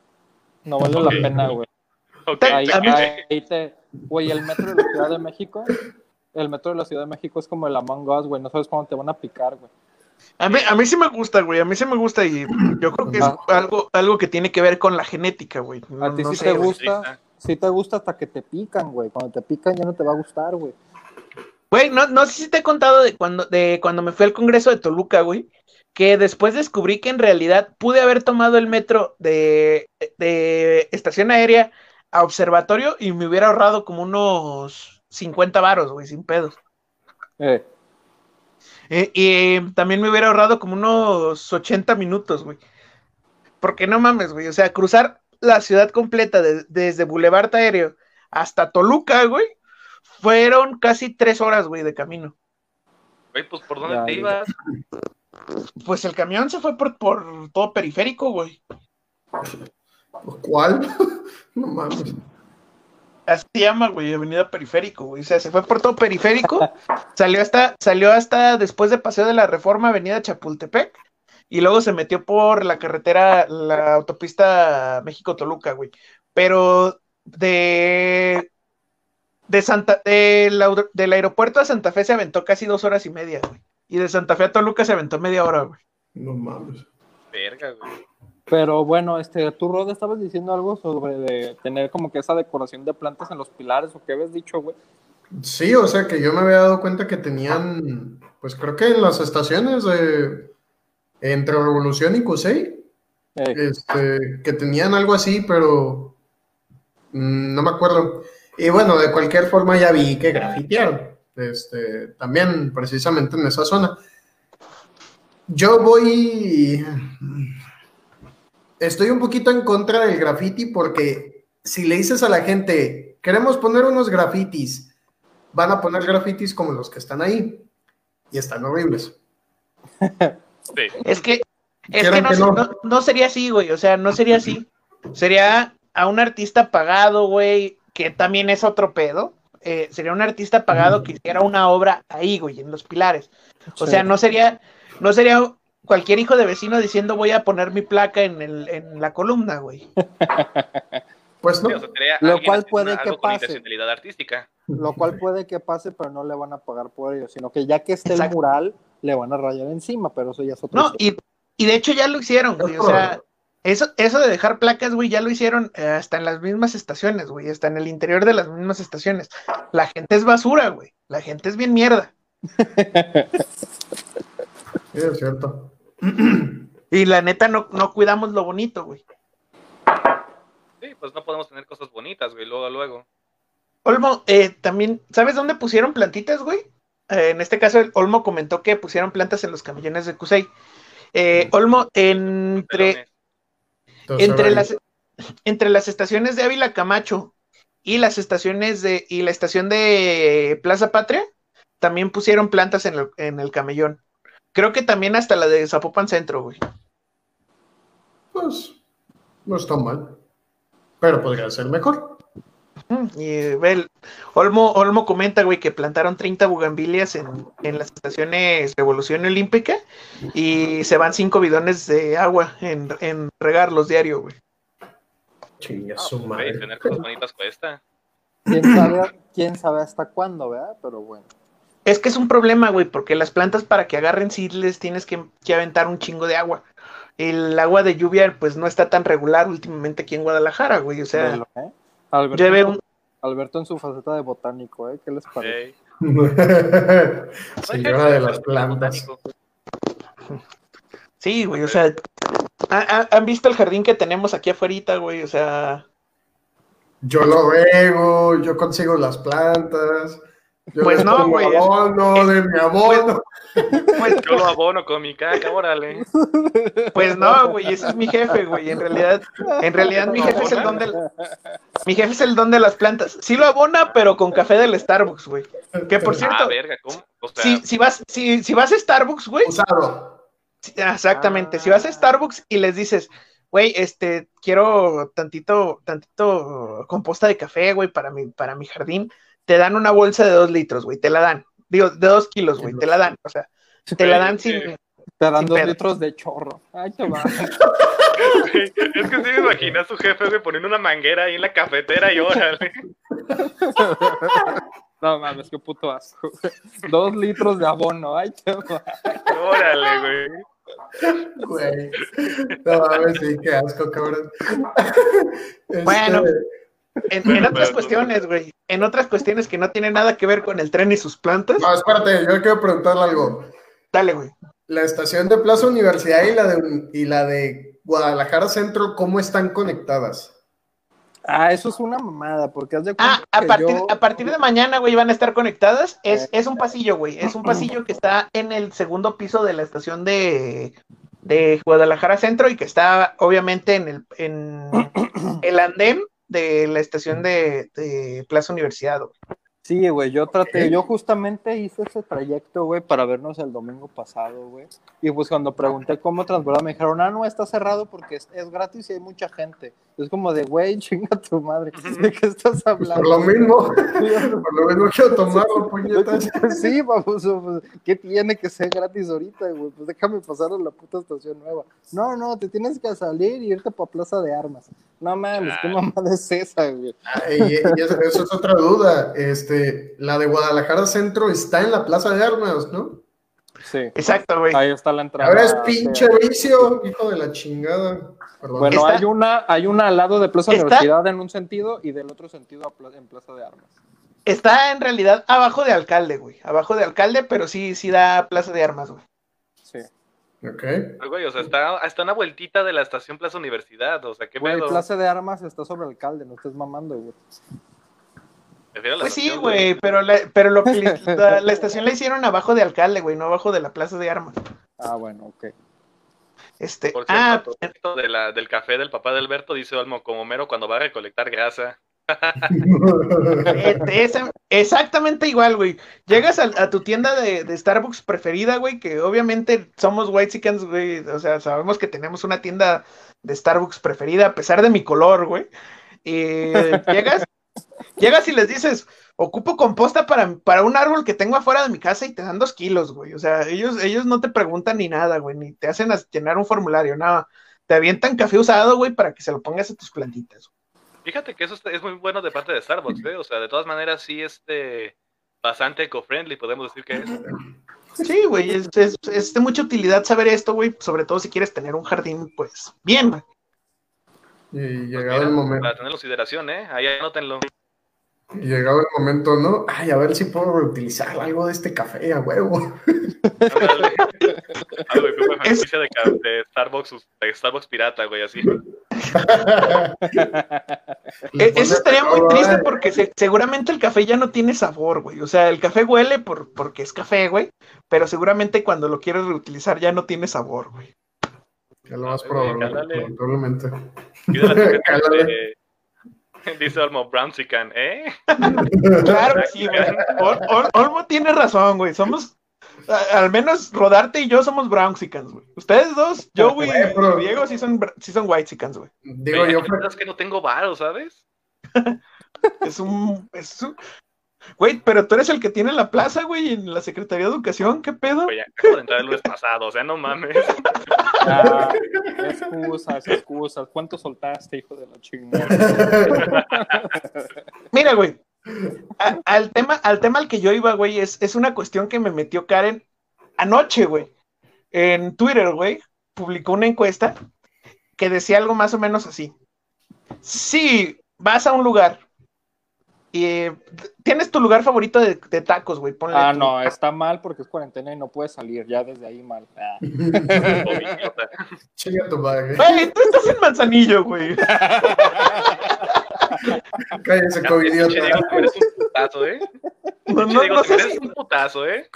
No vale la pena, güey. Ok, Ahí, a mí- ahí te. Güey, el metro de la Ciudad de México. El metro de la Ciudad de México es como el Among Us, güey. No sabes cuándo te van a picar, güey. A mí, a mí sí me gusta, güey. A mí sí me gusta y yo creo que es Ah. algo, algo que tiene que ver con la genética, güey. A ti no sí sé, te güey. gusta. Sí te gusta hasta que te pican, güey. Cuando te pican ya no te va a gustar, güey. Güey, no, no sé si te he contado de cuando, de cuando me fui al Congreso de Toluca, güey, que después descubrí que en realidad pude haber tomado el metro de, de estación aérea a observatorio y me hubiera ahorrado como unos 50 varos, güey, sin pedos. Eh, Eh, y también me hubiera ahorrado como unos 80 minutos, güey. Porque no mames, güey. O sea, cruzar la ciudad completa de- desde Boulevard Aéreo hasta Toluca, güey, fueron casi tres horas, güey, de camino. Güey, pues ¿por dónde Ya, te ya. ibas? Pues el camión se fue por, por todo periférico, güey. ¿Cuál? no mames. Así se llama, güey, Avenida Periférico, güey. O sea, se fue por todo periférico, salió hasta, salió hasta después de Paseo de la Reforma, Avenida Chapultepec, y luego se metió por la carretera, la autopista México-Toluca, güey. Pero de, de Santa, del, aeropuerto a Santa Fe se aventó casi dos horas y media, güey. Y de Santa Fe a Toluca se aventó media hora, güey. No mames. Verga, güey. Pero bueno, este, tú, Rod, estabas diciendo algo sobre de tener como que esa decoración de plantas en los pilares, o qué habías dicho, güey. Sí, o sea que yo me había dado cuenta que tenían, pues creo que en las estaciones de entre Revolución y Cusey, este, que tenían algo así, pero mm, no me acuerdo. Y bueno, de cualquier forma ya vi que grafitearon, este, también precisamente en esa zona. Yo voy, estoy un poquito en contra del graffiti porque si le dices a la gente, queremos poner unos grafitis, van a poner grafitis como los que están ahí y están horribles. Sí. Es que, es Quieran que, no, que se- no. no- no sería así, güey. O sea, no sería así. Sería a un artista pagado, güey, que también es otro pedo. Eh, sería un artista pagado que hiciera una obra ahí, güey, en los pilares. O Sí. sea, no sería, no sería cualquier hijo de vecino diciendo voy a poner mi placa en, el, en la columna, güey. Pues no. Lo cual puede que pase. artística. Lo cual puede que pase, pero no le van a pagar por ello, sino que ya que esté Exacto. el mural, le van a rayar encima, pero eso ya es otro. No, y, y de hecho ya lo hicieron, güey. O sea, eso, eso de dejar placas, güey, ya lo hicieron eh, hasta en las mismas estaciones, güey. Hasta en el interior de las mismas estaciones. La gente es basura, güey. La gente es bien mierda. Sí, es cierto. Y la neta no, no cuidamos lo bonito, güey. Sí, pues no podemos tener cosas bonitas, güey, luego, luego. Olmo, eh, también, ¿sabes dónde pusieron plantitas, güey? Eh, en este caso, el Olmo comentó que pusieron plantas en los camellones de Cusey. Eh, Olmo, entre, entre, las, entre las estaciones de Ávila Camacho y las estaciones de, y la estación de Plaza Patria, también pusieron plantas en el, en el camellón. Creo que también hasta la de Zapopan Centro, güey. Pues no está mal. Pero podría ser mejor. Y el- Olmo, Olmo comenta, güey, que plantaron 30 bugambilias en, en las estaciones Revolución Olímpica y se van 5 bidones de agua en, en regarlos diario, güey. Chinga su madre. tener cosas bonitas cuesta. ¿Quién sabe, quién sabe hasta cuándo, ¿verdad? Pero bueno. Es que es un problema, güey, porque las plantas para que agarren sí les tienes que, que aventar un chingo de agua. El agua de lluvia, pues no está tan regular últimamente aquí en Guadalajara, güey. O sea, Velo, ¿eh? Alberto, lleve en su- un, Alberto en su faceta de botánico, ¿eh? ¿Qué les parece? Ey. Señora de las plantas. Sí, güey, o sea, ¿ha- ha- ¿han visto el jardín que tenemos aquí afuera, güey? O sea, Yo lo veo, yo consigo las plantas. Yo Pues no, güey, abono es- de mi abono. Pues, Yo lo abono con mi caca, órale. pues no, güey, ese es mi jefe, güey. En realidad, en realidad mi jefe es el don del, mi jefe es el don de las plantas. Sí lo abona, pero con café del Starbucks, güey. Que por Ah, cierto, verga, ¿cómo? O sea, si, si vas, si, si vas a Starbucks, güey, Usado. Exactamente. Ah. Si vas a Starbucks y les dices, güey, este, quiero tantito, tantito composta de café, güey, para mi, para mi jardín, te dan una bolsa de dos litros, güey, te la dan. Digo, de dos kilos, güey, te la dan. O sea, te la dan sin. Te dan Sin dos pedo. litros de chorro. Ay, te va. güey, es que sí me imaginé a su jefe, güey, poniendo una manguera ahí en la cafetera y órale. No mames, qué puto asco. Dos litros de abono. Ay, te va. Órale, güey. Güey. No mames, sí, qué asco, cabrón. Este, Bueno. En, en Bueno, otras pero- cuestiones, güey. En otras cuestiones que no tienen nada que ver con el tren y sus plantas. No, espérate, yo quiero preguntarle algo. Dale, güey. La estación de Plaza Universidad y la de, y la de Guadalajara Centro, ¿cómo están conectadas? Ah, eso es una mamada, porque haz de Ah, a que partir, yo- a partir de mañana, güey, van a estar conectadas. Es, es un pasillo, güey. Es un pasillo que está en el segundo piso de la estación de, de Guadalajara Centro y que está, obviamente, en el, en el andén de la estación de, de Plaza Universidad. güey. Sí, güey, yo traté, yo justamente hice ese trayecto, güey, para vernos el domingo pasado, güey. Y pues cuando pregunté cómo transbordar, me dijeron, ah, no, está cerrado porque es, es gratis y hay mucha gente. Es como de, güey, chinga tu madre, ¿de qué estás Pues hablando? por lo mismo, por lo mismo quiero tomarlo, puñetas. Sí, vamos, pues, ¿qué tiene que ser gratis ahorita, güey? Pues déjame pasar a la puta estación nueva. No, no, te tienes que salir y irte para Plaza de Armas. No mames, ¿qué Ah. mamada es esa, güey? Y, y eso, eso es otra duda. Este, la de Guadalajara Centro está en la Plaza de Armas, ¿no? Sí, Exacto, güey. ahí está la entrada. Ahora es pinche vicio, hijo de la chingada. Perdón. Bueno, Está- hay una, hay una al lado de Plaza Está- Universidad en un sentido y del otro sentido en Plaza de Armas. Está en realidad abajo de alcalde, güey. Abajo de alcalde, pero sí, sí da Plaza de Armas, güey. Sí. Ok. Ay, Güey, o sea, está, está una vueltita de la estación Plaza Universidad, o sea, qué Güey, pedo. Plaza de Armas está sobre alcalde, no estés mamando, güey. Prefiero la Pues sí, estación, güey, pero, la, pero lo que le- la, la estación la hicieron abajo de alcalde, güey, no abajo de la Plaza de Armas. Ah, bueno, ok. Este, Por ah, cierto, a propósito de la, del café del papá de Alberto, dice Olmo, como mero cuando va a recolectar grasa. Esa- exactamente igual, güey. Llegas a, tu tienda de, Starbucks preferida, güey, que obviamente somos white chickens, güey. O sea, sabemos que tenemos una tienda de Starbucks preferida a pesar de mi color, güey. Y llegas, llegas y les dices, ocupo composta para, para un árbol que tengo afuera de mi casa y te dan dos kilos, güey. O sea, ellos, ellos no te preguntan ni nada, güey, ni te hacen llenar un formulario, nada. Te avientan café usado, güey, para que se lo pongas a tus plantitas. Fíjate que eso es muy bueno de parte de Starbucks, ¿eh? O sea, de todas maneras, sí, este. Bastante eco-friendly, podemos decir que es. Sí, güey, es, es- es de mucha utilidad saber esto, güey, sobre todo si quieres tener un jardín, pues, bien, güey. Y Pues llegado mira, el momento, Para tener consideración, ¿eh? Ahí anótenlo. y llegado el momento, ¿no? Ay, a ver si puedo reutilizar algo de este café a huevo. Franquicia de, de Starbucks, de Starbucks pirata, güey, así. Le E- pone Eso estaría muy triste porque se- seguramente el café ya no tiene sabor, güey. O sea, el café huele por, porque es café, güey, pero seguramente cuando lo quieres reutilizar ya no tiene sabor, güey. Ya lo vas a Ay, probar, cálale. probablemente. Dice Olmo Brown Chicken, ¿eh? Claro que sí, güey. Ol- Ol- Olmo tiene razón, güey. Somos, al menos Rodarte y yo somos Brownsicans, güey. Ustedes dos, Joey Güey, pero- y Diego sí son, sí son Whitesicans, güey. Digo, yo aquí es que no tengo varo, ¿sabes? Es un, es un- Güey, pero tú eres el que tiene la plaza, güey, en la Secretaría de Educación, ¿qué pedo? Güey, acabo de entrar el lunes pasado, o sea, no mames. Ah, excusas, excusas. ¿Cuánto soltaste, hijo de la chingada? Mira, güey. A- al, tema, al tema al que yo iba, güey, es, es una cuestión que me metió Karen anoche, güey. En Twitter, güey, publicó una encuesta que decía algo más o menos así. Si vas a un lugar y eh, tienes tu lugar favorito de, de tacos, güey, ponle Ah, no, está mal porque es cuarentena y no puedes salir. Ya desde ahí mal. Ah. Chinga tu madre. Güey, tú estás en Manzanillo, güey. Cállese, Ya, covidiota. pinche Diego, tú eres un putazo, ¿eh? No, Sí, no, Diego, no te seas, mereces un putazo, ¿eh?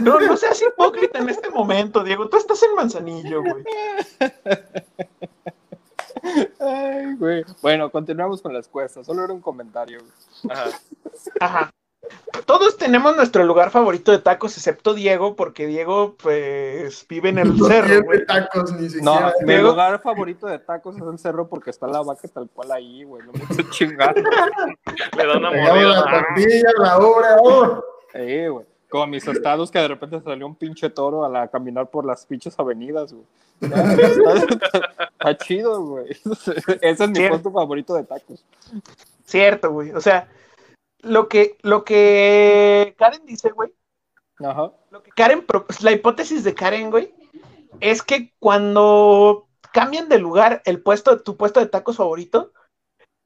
no, no seas hipócrita en este momento, Diego. Tú estás en Manzanillo, güey. Ay, güey. Bueno, continuamos con las cuestas. Solo era un comentario. güey. Ajá. Ajá. Todos tenemos nuestro lugar favorito de tacos, excepto Diego, porque Diego, pues, vive en el No cerro, güey. tacos ni No, mi Diego- lugar favorito de tacos es el cerro porque está la vaca tal cual ahí, güey. No me estoy chingando. Le da una Pegamos la mordida. tortilla, la obra, oh. Eh, güey. Como mis estados que de repente salió un pinche toro a la, caminar por las pinches avenidas, güey. Ya, está, está chido, güey. Ese es mi Sí. puesto favorito de tacos. Cierto, güey. O sea, lo que, lo que Karen dice, güey, Ajá. lo que Karen, la hipótesis de Karen, güey, es que cuando cambian de lugar el puesto, tu puesto de tacos favorito,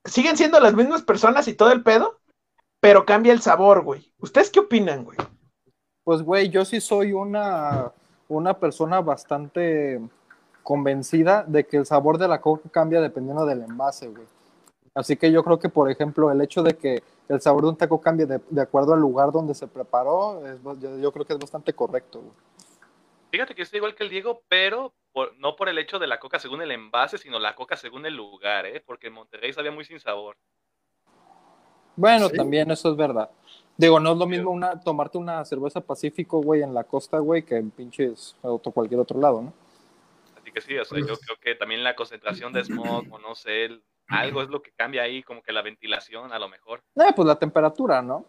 siguen siendo las mismas personas y todo el pedo, pero cambia el sabor, güey. ¿Ustedes qué opinan, güey? Pues, güey, yo sí soy una, una persona bastante convencida de que el sabor de la coca cambia dependiendo del envase, güey. Así que yo creo que, por ejemplo, el hecho de que el sabor de un taco cambie de, de acuerdo al lugar donde se preparó, es yo, yo creo que es bastante correcto, güey. Fíjate que estoy igual que el Diego, pero por- no por el hecho de la coca según el envase, sino la coca según el lugar, ¿eh? Porque en Monterrey sabía muy sin sabor. Bueno, Sí. también eso es verdad. Digo, no es lo mismo una, tomarte una cerveza Pacífico, güey, en la costa, güey, que en pinches otro, cualquier otro lado, ¿no? Así que sí, o sea, yo creo que también la concentración de smog, o no sé, el- algo es lo que cambia ahí, como que la ventilación, a lo mejor. Eh, pues la temperatura, ¿no?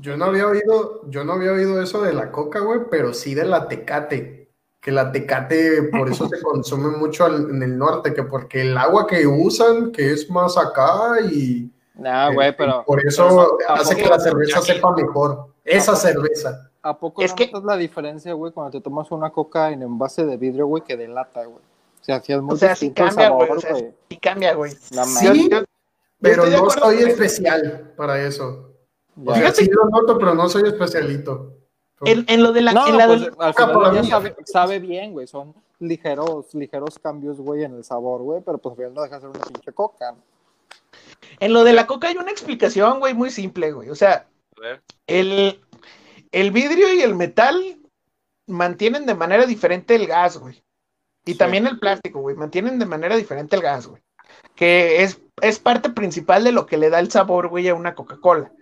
Yo no había oído, yo no había oído eso de la coca, güey, pero sí de la tecate. Que la tecate, por eso se consume mucho al- en el norte, que porque el agua que usan, que es más acá y Ah, güey, eh, pero. por pero eso no, hace que la cerveza sepa mejor. Esa cerveza. ¿A poco Es no que- notas la diferencia, güey, cuando te tomas una coca en envase de vidrio, güey, que de lata, güey? O sea, sí es muy O sea, sí distinto el cambia, güey. O sea, güey. sí cambia, güey. Sí. Yo- pero no soy especial para eso. O Ya. sea, sí lo noto, pero no soy especialito. En, en lo de la, No, en la pues, del- al final sabe, sabe bien, güey. Son ligeros, ligeros cambios, güey, en el sabor, güey, pero pues al final no deja de ser una pinche coca. en lo de la coca hay una explicación, güey, muy simple, güey. O sea, el, el vidrio y el metal mantienen de manera diferente el gas, güey. Y Sí. también el plástico, güey. Mantienen de manera diferente el gas, güey. Que es, es parte principal de lo que le da el sabor, güey, a una Coca-Cola.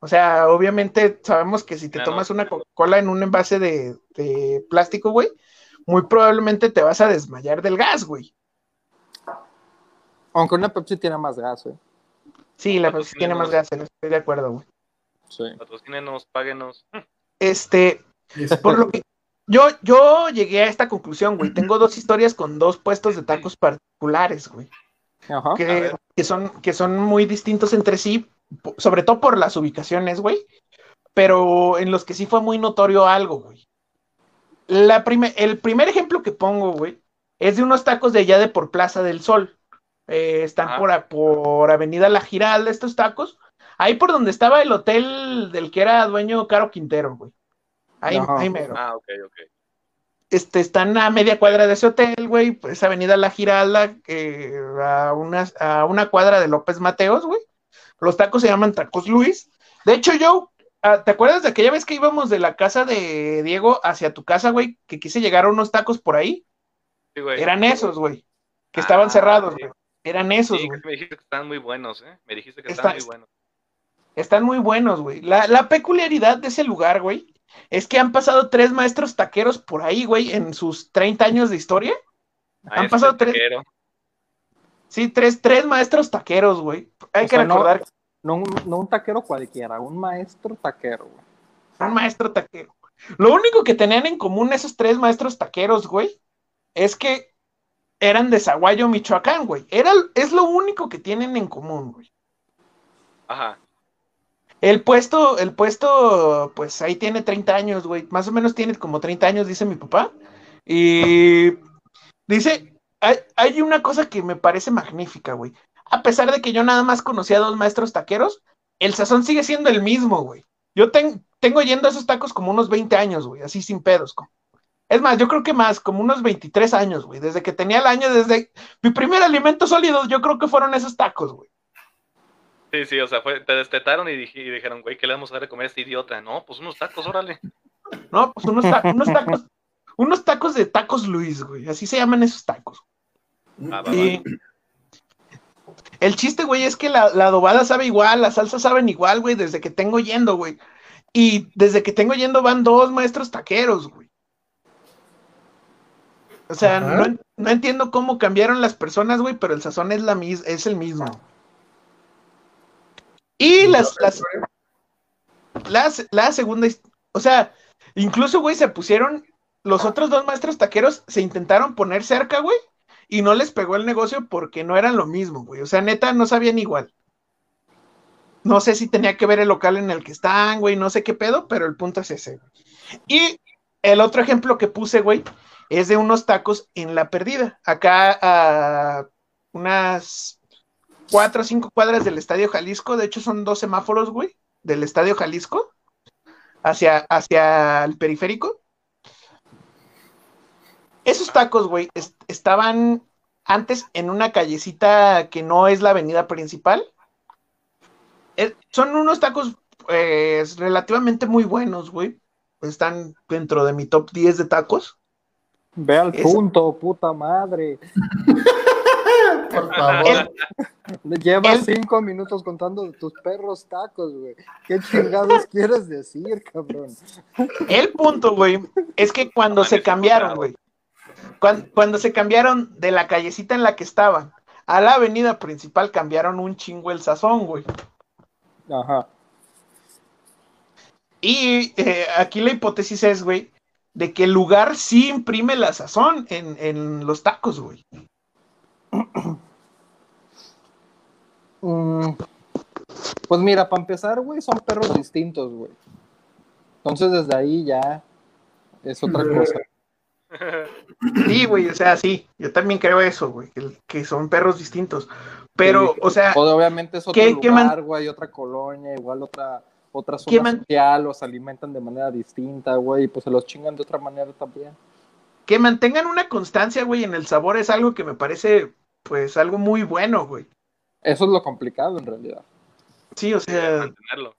O sea, obviamente sabemos que si te Claro. tomas una Coca-Cola en un envase de, de plástico, güey, muy probablemente te vas a desmayar del gas, güey. Aunque una Pepsi tiene más gas, güey. Sí, la Pepsi tiene más gas, estoy de acuerdo, güey. Sí. patrocínenos, páguenos. Este, por lo que yo, yo llegué a esta conclusión, güey. Tengo dos historias con dos puestos de tacos particulares, güey. Ajá. Que, que son, que son muy distintos entre sí, sobre todo por las ubicaciones, güey. Pero en los que sí fue muy notorio algo, güey. La prime- el primer ejemplo que pongo, güey, es de unos tacos de allá de por Plaza del Sol. Eh, están Ajá. por, por Avenida La Giralda estos tacos. Ahí por donde estaba el hotel del que era dueño Caro Quintero, güey. Ahí, Ajá. ahí mero. Ah, ok, ok. Este, están a media cuadra de ese hotel, güey. Pues Avenida La Giralda, eh, a, una, a una cuadra de López Mateos, güey. Los tacos se llaman Tacos Luis. De hecho, yo, ah, ¿te acuerdas de aquella vez que íbamos de la casa de Diego hacia tu casa, güey? Que quise llegar a unos tacos por ahí. Sí, güey. Eran esos, güey. Que Ah, estaban cerrados, sí. güey. Eran esos, Sí, güey. me dijiste que están muy buenos, ¿eh? Me dijiste que Está- están muy buenos. Están muy buenos, güey. La, la peculiaridad de ese lugar, güey, es que han pasado tres maestros taqueros por ahí, güey, en sus 30 años de historia. Han pasado tres- taquero. Sí, tres, tres maestros taqueros, güey. Hay O que sea, no- recordar No un, no un taquero cualquiera, un maestro taquero, güey. un maestro taquero. Lo único que tenían en común esos tres maestros taqueros, güey, es que eran de Zaguayo, Michoacán, güey. Era, es lo único que tienen en común, güey. Ajá. El puesto, el puesto, pues ahí tiene 30 años, güey. Más o menos tiene como 30 años, dice mi papá. Y dice, hay, una cosa que me parece magnífica, güey. A pesar de que yo nada más conocía a dos maestros taqueros, el sazón sigue siendo el mismo, güey. Yo ten- tengo yendo a esos tacos como unos 20 años, güey, así sin pedos. Es más, yo creo que más, como unos 23 años, güey. Desde que tenía el año, desde mi primer alimento sólido, yo creo que fueron esos tacos, güey. Sí, sí, o sea, fue, te destetaron y, dij- y dijeron, güey, ¿qué le vamos a dar de comer a este idiota? No, pues unos tacos, órale. No, pues unos, ta- unos tacos, unos tacos de tacos Luis, güey. Así se llaman esos tacos. Va. Y el chiste, güey, es que la, la adobada sabe igual, las salsas saben igual, güey, desde que tengo yendo, güey. Y desde que tengo yendo van dos maestros taqueros, güey. O sea, no, no entiendo cómo cambiaron las personas, güey, pero el sazón es, la mis es el mismo. Y las, las, las- la segunda, o sea, incluso, güey, se pusieron, los otros dos maestros taqueros se intentaron poner cerca, güey, y no les pegó el negocio porque no eran lo mismo, güey. O sea, neta, no sabían igual. No sé si tenía que ver el local en el que están, güey, no sé qué pedo, pero el punto es ese. güey. Y el otro ejemplo que puse, güey, es de unos tacos en la perdida. Acá a unas cuatro o cinco cuadras del Estadio Jalisco. De hecho, son dos semáforos, güey, del Estadio Jalisco hacia, hacia el periférico. Esos tacos, güey, es- estaban antes en una callecita que no es la avenida principal. Eh, son unos tacos, pues, relativamente muy buenos, güey. Están dentro de mi top 10 de tacos. Ve al Es- punto, puta madre. Por favor. Llevas El- cinco minutos contando de tus perros tacos, güey. ¿Qué chingados quieres decir, cabrón? El punto, güey, es que cuando se cambiaron, güey, cuan- cuando, se cambiaron de la callecita en la que estaban a la avenida principal, cambiaron un chingo el sazón, güey. Ajá. Y eh, aquí la hipótesis es, güey, de que el lugar sí imprime la sazón en, en los tacos, güey. Mm, Pues mira, para empezar, güey, son perros distintos, güey. Entonces desde ahí ya es otra cosa. Sí, güey, o sea, sí, yo también creo eso, güey, que, son perros distintos. Pero, Sí. o sea, O obviamente es otro ¿Qué- lugar, güey, otra colonia, igual otra, otra ¿Qué zona social, los alimentan de manera distinta, güey, y pues se los chingan de otra manera también. que mantengan una constancia, güey, en el sabor es algo que me parece, pues, algo muy bueno, güey. Eso es lo complicado en realidad. Sí, o sea, Mantenerlo.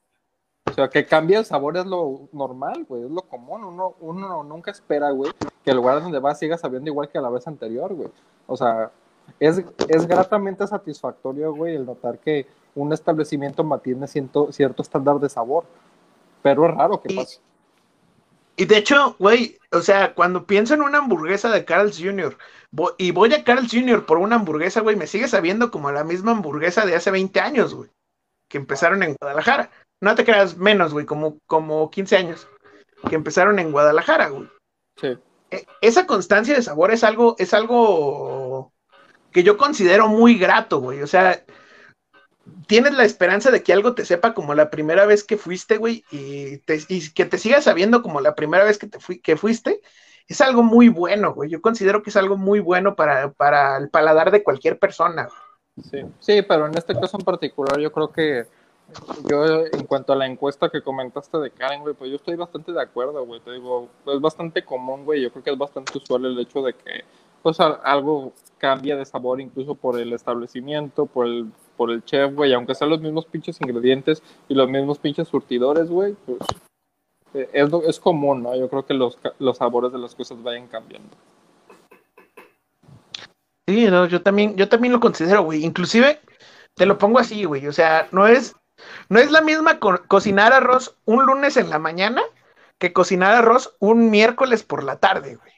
O sea, que cambie el sabor es lo normal, güey, es lo común. Uno, uno nunca espera, güey, que el lugar donde vas siga sabiendo igual que la vez anterior, güey. O sea, es, es gratamente satisfactorio, güey, el notar que un establecimiento mantiene cierto, cierto estándar de sabor. Pero es raro que Y- pase. Y de hecho, güey, o sea, cuando pienso en una hamburguesa de Carl's Jr. y voy a Carl's Jr. por una hamburguesa, güey, me sigue sabiendo como la misma hamburguesa de hace 20 años, güey, que empezaron en Guadalajara. No te creas menos, güey, como, como 15 años, que empezaron en Guadalajara, güey. Sí. E- Esa constancia de sabor es algo, es algo que yo considero muy grato, güey. O sea, tienes la esperanza de que algo te sepa como la primera vez que fuiste, güey, y, que te siga sabiendo como la primera vez que, te fui, que fuiste, es algo muy bueno, güey. Yo considero que es algo muy bueno para, para el paladar de cualquier persona. Sí, sí, pero en este caso en particular yo creo que yo en cuanto a la encuesta que comentaste de Karen, güey, pues yo estoy bastante de acuerdo, güey, te digo, es bastante común, güey, yo creo que es bastante usual el hecho de que pues algo cambia de sabor incluso por el establecimiento, por el, por el chef, güey, aunque sean los mismos pinches ingredientes y los mismos pinches surtidores, güey, pues eh, es, es común, ¿no? Yo creo que los, los sabores de las cosas vayan cambiando. Sí, no, yo también, yo también lo considero, güey. Inclusive, te lo pongo así, güey. O sea, no es, no es la misma co- cocinar arroz un lunes en la mañana que cocinar arroz un miércoles por la tarde, güey.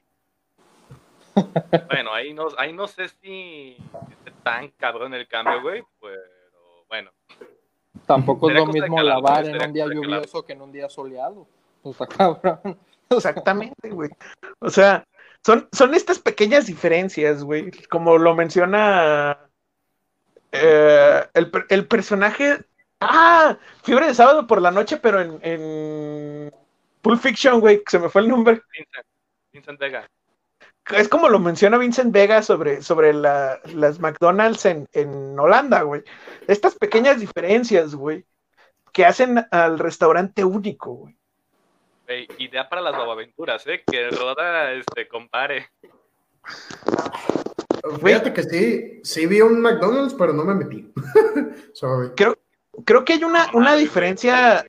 Bueno, ahí no, ahí no sé si esté tan cabrón el cambio, güey, pero bueno. Tampoco es lo mismo lavar en un día lluvioso que en un día soleado. Pues está cabrón. Exactamente, güey. O sea, son, son estas pequeñas diferencias, güey. Como lo menciona eh, el, el personaje. Ah, Fiebre de sábado por la noche, pero en, en Pulp Fiction, güey. Se me fue el nombre. Vincent, Vincent Vega. Es como lo menciona Vincent Vega sobre, sobre la- las McDonald's en, en Holanda, güey. Estas pequeñas diferencias, güey, que hacen al restaurante único, güey. Ey, idea para las babaventuras, ¿eh? Que Roda este, compare. Fíjate que sí, sí vi un McDonald's, pero no me metí. Sorry. Creo, creo que hay una, una diferencia,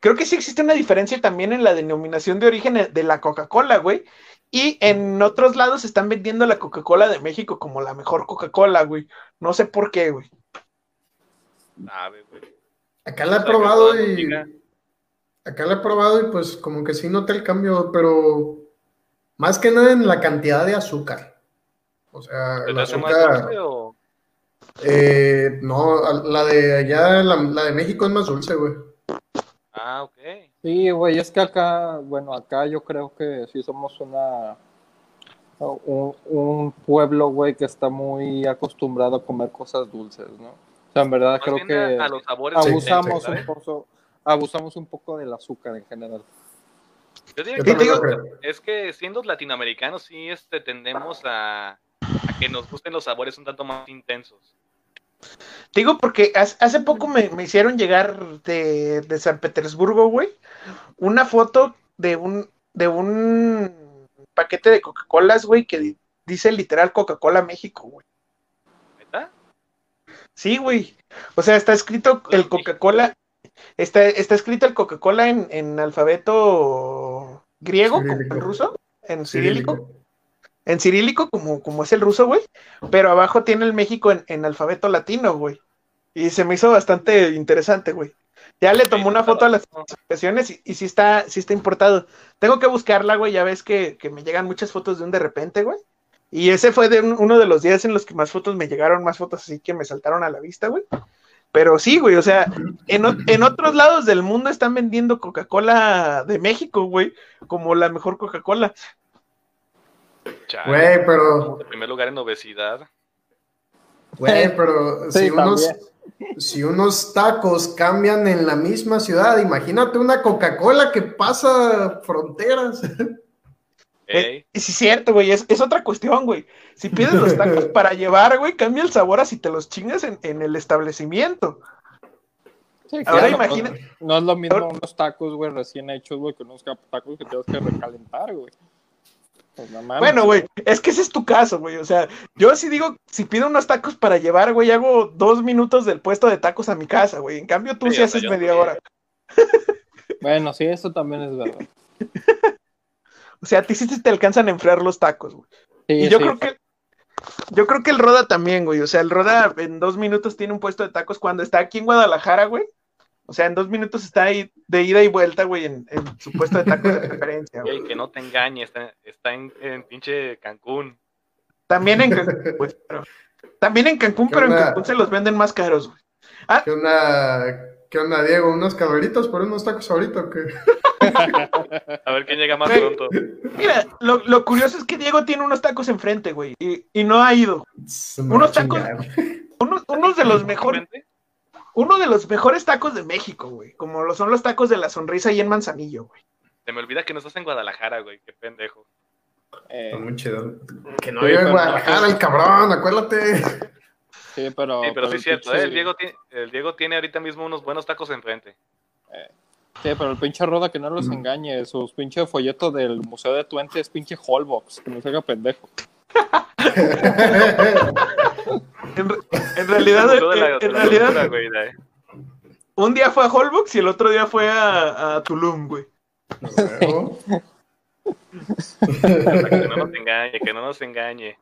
creo que sí existe una diferencia también en la denominación de origen de la Coca-Cola, güey. Y en otros lados están vendiendo la Coca-Cola de México como la mejor Coca-Cola, güey. No sé por qué, güey. Sabe, güey. Acá la he probado y. Acá la he probado y pues como que sí noté el cambio, pero más que nada en la cantidad de azúcar. O sea, ¿Se el te hace más azúcar. dulce o...? eh, no, la de allá, la, la de México es más dulce, güey. Ah, ok. Sí, güey, es que acá, bueno, acá yo creo que sí somos una un, un pueblo, güey, que está muy acostumbrado a comer cosas dulces, ¿no? O sea, en verdad Más creo que a, a los sabores abusamos un poco, abusamos un poco del azúcar en general. Yo diría que también es- que siendo latinoamericanos sí este, tendemos a, a que nos gusten los sabores un tanto más intensos. Te Digo porque hace, poco me, me hicieron llegar de, de San Petersburgo, güey, una foto de un, de un paquete de Coca-Colas, güey, que di- dice literal Coca-Cola México, güey. ¿Verdad? Sí, güey. O sea, está escrito el Coca-Cola, está, está escrito el Coca-Cola en, en alfabeto griego, como el ruso, en cirílico, en cirílico, como, como es el ruso, güey, pero abajo tiene el México en, en alfabeto latino, güey. Y se me hizo bastante interesante, güey. Ya le tomó una foto a las ocasiones y, y sí está, sí está importado. Tengo que buscarla, güey. Ya ves que, que me llegan muchas fotos de un de repente, güey. Y ese fue de un- uno de los días en los que más fotos me llegaron, más fotos así que me saltaron a la vista, güey. Pero sí, güey, o sea, en, en otros lados del mundo están vendiendo Coca-Cola de México, güey, como la mejor Coca-Cola. Chale, Güey, pero, en primer lugar en obesidad. güey, pero Sí, si unos, si unos tacos cambian en la misma ciudad, imagínate una Coca-Cola que pasa fronteras. Ey, Y sí, es cierto, güey, es, es otra cuestión, güey. Si pides los tacos para llevar, güey, cambia el sabor a si te los chingas en, en el establecimiento. Sí, Ahora claro, pues, No es lo mismo unos tacos, güey, recién hechos, güey, que unos tacos que tienes que recalentar, güey. Pues no mames. Bueno, güey, es que ese es tu caso, güey. O sea, yo sí digo, si pido unos tacos para llevar, güey, hago dos minutos del puesto de tacos a mi casa, güey. En cambio, tú Sí, haces yo media hora. Bueno, sí, eso también es verdad. O sea, a ti sí te alcanzan a enfriar los tacos, güey. Sí, Y yo sí, creo que yo creo que el Roda también, güey. O sea, el Roda en dos minutos tiene un puesto de tacos cuando está aquí en Guadalajara, güey. O sea, en dos minutos está ahí de ida y vuelta, güey, en, en su puesto de tacos de preferencia, güey. ey, que no te engañes, está, está en, en pinche Cancún. También en Cancún, güey, pero- También en Cancún, ¿Qué pero en? Cancún se los venden más caros, güey. ¿Qué onda, qué onda, Diego? ¿Unos calaveritos por unos tacos ahorita o qué? A ver quién llega más Güey. pronto. Mira, lo, lo curioso es que Diego tiene unos tacos enfrente, güey, y, y no ha ido. Unos tacos-. Unos, unos de los mejores, uno de los mejores tacos de México, güey, como lo son los tacos de la sonrisa ahí en Manzanillo, güey. Se me olvida que no estás en Guadalajara, güey. Qué pendejo. eh, muy chido. Que no Sí, vive en Guadalajara, el cabrón, acuérdate. sí, pero. Sí, pero sí el es cierto, pinche- ¿eh? El Diego, tiene, el Diego tiene ahorita mismo unos buenos tacos enfrente. Sí, pero el pinche Roda que no los Mm. engañe. Sus pinche folletos del Museo de Twente es pinche Holbox. Que no se haga pendejo. En, re- en realidad, en, realidad, un día fue a Holbox y el otro día fue a, a Tulum, güey. Luego, Que no nos engañe, que no nos engañe.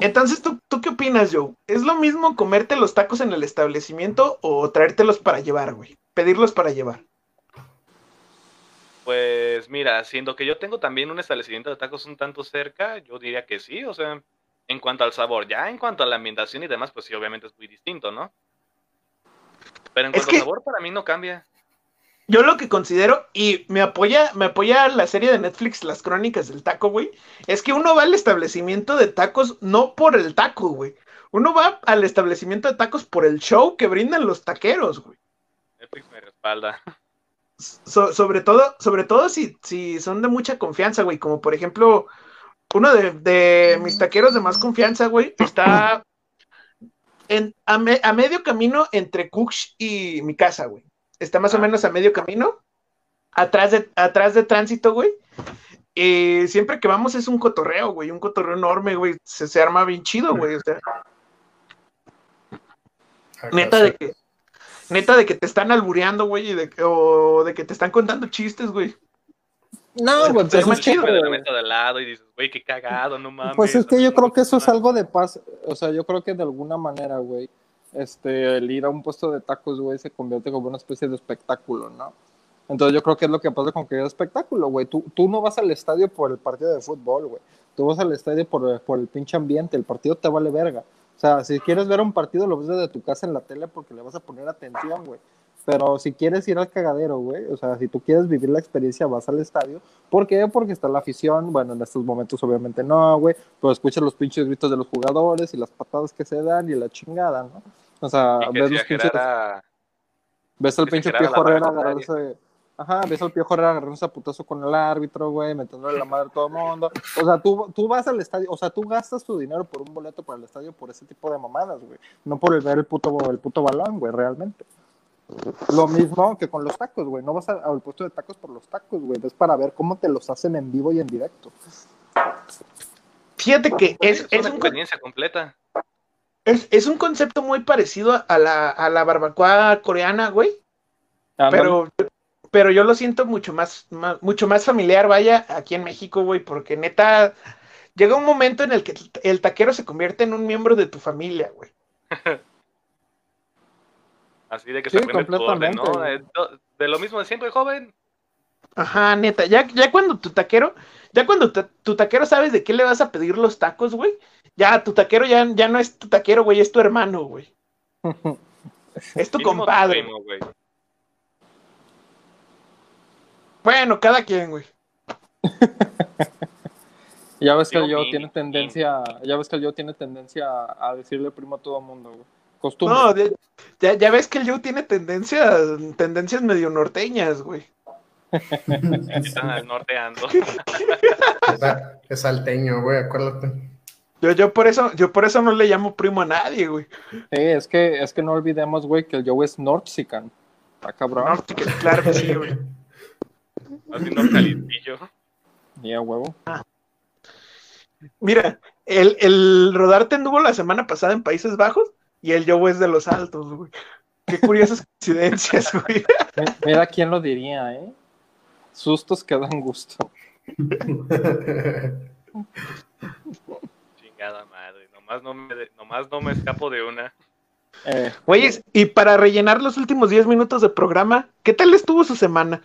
Entonces, ¿tú, ¿tú qué opinas, Joe? ¿Es lo mismo comerte los tacos en el establecimiento o traértelos para llevar, güey? Pedirlos para llevar. Pues mira, siendo que yo tengo también un establecimiento de tacos un tanto cerca, yo diría que sí, o sea, en cuanto al sabor, ya en cuanto a la ambientación y demás, pues sí, obviamente es muy distinto, ¿no? Pero en Es cuanto al sabor, para mí no cambia. Yo lo que considero, y me apoya, me apoya la serie de Netflix, Las Crónicas del Taco, güey, es que uno va al establecimiento de tacos no por el taco, güey. Uno va al establecimiento de tacos por el show que brindan los taqueros, güey. Netflix me respalda. So- sobre todo, sobre todo si, si son de mucha confianza, güey. Como por ejemplo, uno de, de mis taqueros de más confianza, güey, está en, a, me- a medio camino entre Cooks y mi casa, güey. Está más o Ah. menos a medio camino. Atrás de, atrás de tránsito, güey. Y siempre que vamos es un cotorreo, güey. Un cotorreo enorme, güey. Se, se arma bien chido, güey. O sea, neta de que. Neta de que te están albureando, güey, y de que- o de que te están contando chistes, güey. No, güey, Pero pues más es chido, de lado y dices, güey, qué cagado, no mames. Pues es que yo creo que eso es algo de paz. O sea, yo creo que de alguna manera, güey, este, el ir a un puesto de tacos, güey, se convierte como una especie de espectáculo, ¿no? Entonces yo creo que es lo que pasa con que es espectáculo, güey. Tú, tú no vas al estadio por el partido de fútbol, güey. Tú vas al estadio por, por el pinche ambiente. El partido te vale verga. O sea, si quieres ver un partido, lo ves desde tu casa en la tele porque le vas a poner atención, güey. Pero si quieres ir al cagadero, güey, o sea, si tú quieres vivir la experiencia, vas al estadio. ¿Por qué? Porque está la afición. Bueno, en estos momentos obviamente no, güey. Pero escuchas los pinches gritos de los jugadores y las patadas que se dan y la chingada, ¿no? O sea, ves los pinches... Ves al pinche la Herrera agarrándose. Ajá, ves al Piojo Herrera agarrándose a putazo con el árbitro, güey, metiéndole la madre a todo el mundo. O sea, tú, tú vas al estadio, o sea, tú gastas tu dinero por un boleto para el estadio por ese tipo de mamadas, güey. No por el ver el puto, el puto balón, güey, realmente. Lo mismo que con los tacos, güey. No vas al puesto de tacos por los tacos, güey. Es para ver cómo te los hacen en vivo y en directo. Fíjate que es, es es una un, experiencia completa. es, es un concepto muy parecido a la, a la barbacoa coreana, güey. Pero, pero yo lo siento mucho más, más- mucho más familiar, vaya, aquí en México, güey, porque neta, llega un momento en el que el taquero se convierte en un miembro de tu familia, güey. Así de que Sí, se aprende tu orden, completamente, ¿no? güey. De lo mismo de siempre, joven. Ajá, neta, ya, ya cuando tu taquero, ya cuando ta- tu taquero sabes de qué le vas a pedir los tacos, güey, ya tu taquero ya, ya no es tu taquero, güey, es tu hermano, güey. Es tu compadre. primo, güey. Bueno, cada quien, güey. Ya ves que el yo tiene tendencia, ya ves que el yo tiene tendencia a decirle primo a todo mundo, güey. Costumbre. No, ya, ya ves que el Joe tiene tendencia, tendencias medio norteñas, güey. Están al norteando. Es, es salteño, güey, acuérdate. Yo, yo por eso, yo por eso no le llamo primo a nadie, güey. Sí, es que, es que no olvidemos, güey, que el Joe es Nortzican. Está cabrón. No, sí que- claro que sí, güey. Haciendo calientillo. Y a huevo. Mira, el, el rodarte anduvo la semana pasada en Países Bajos y el Joe es de los altos, güey. Qué curiosas coincidencias, güey. Mi- Mira quién lo diría, ¿eh? Sustos que dan gusto. Chingada madre. Nomás no me, nomás no me escapo de una. Eh, Güeyes, y para rellenar los últimos 10 minutos de programa, ¿qué tal estuvo su semana?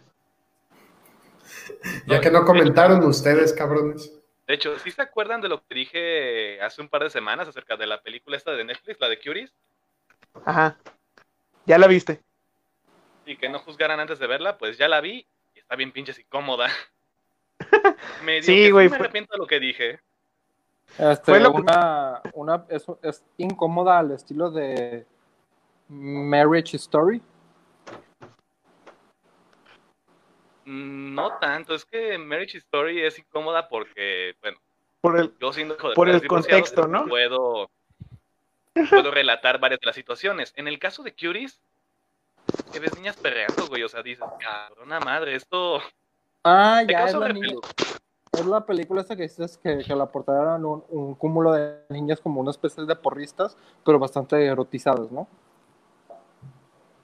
ya que no comentaron ustedes, cabrones. De hecho, ¿sí se acuerdan de lo que dije hace un par de semanas acerca de la película esta de Netflix, la de Curious? Ajá. Ya la viste. Y que no juzgaran antes de verla, pues ya la vi y está bien pinches incómoda. Me Sí, güey, Me fue- arrepiento de lo que dije. este, Fue lo- una, una, es, es incómoda al estilo de Marriage Story. Mm, No tanto, es que Marriage Story es incómoda porque, bueno, Por el, yo siendo hijo de Por el contexto, ¿no? Puedo, puedo relatar varias de las situaciones. En el caso de Curies, que ves niñas perreando, güey, o sea, dices, cabrona madre, esto... Ah, ya es la, niña- es la película esta que dices que, que la portada eran un, un cúmulo de niñas como una especie de porristas, pero bastante erotizadas, ¿no?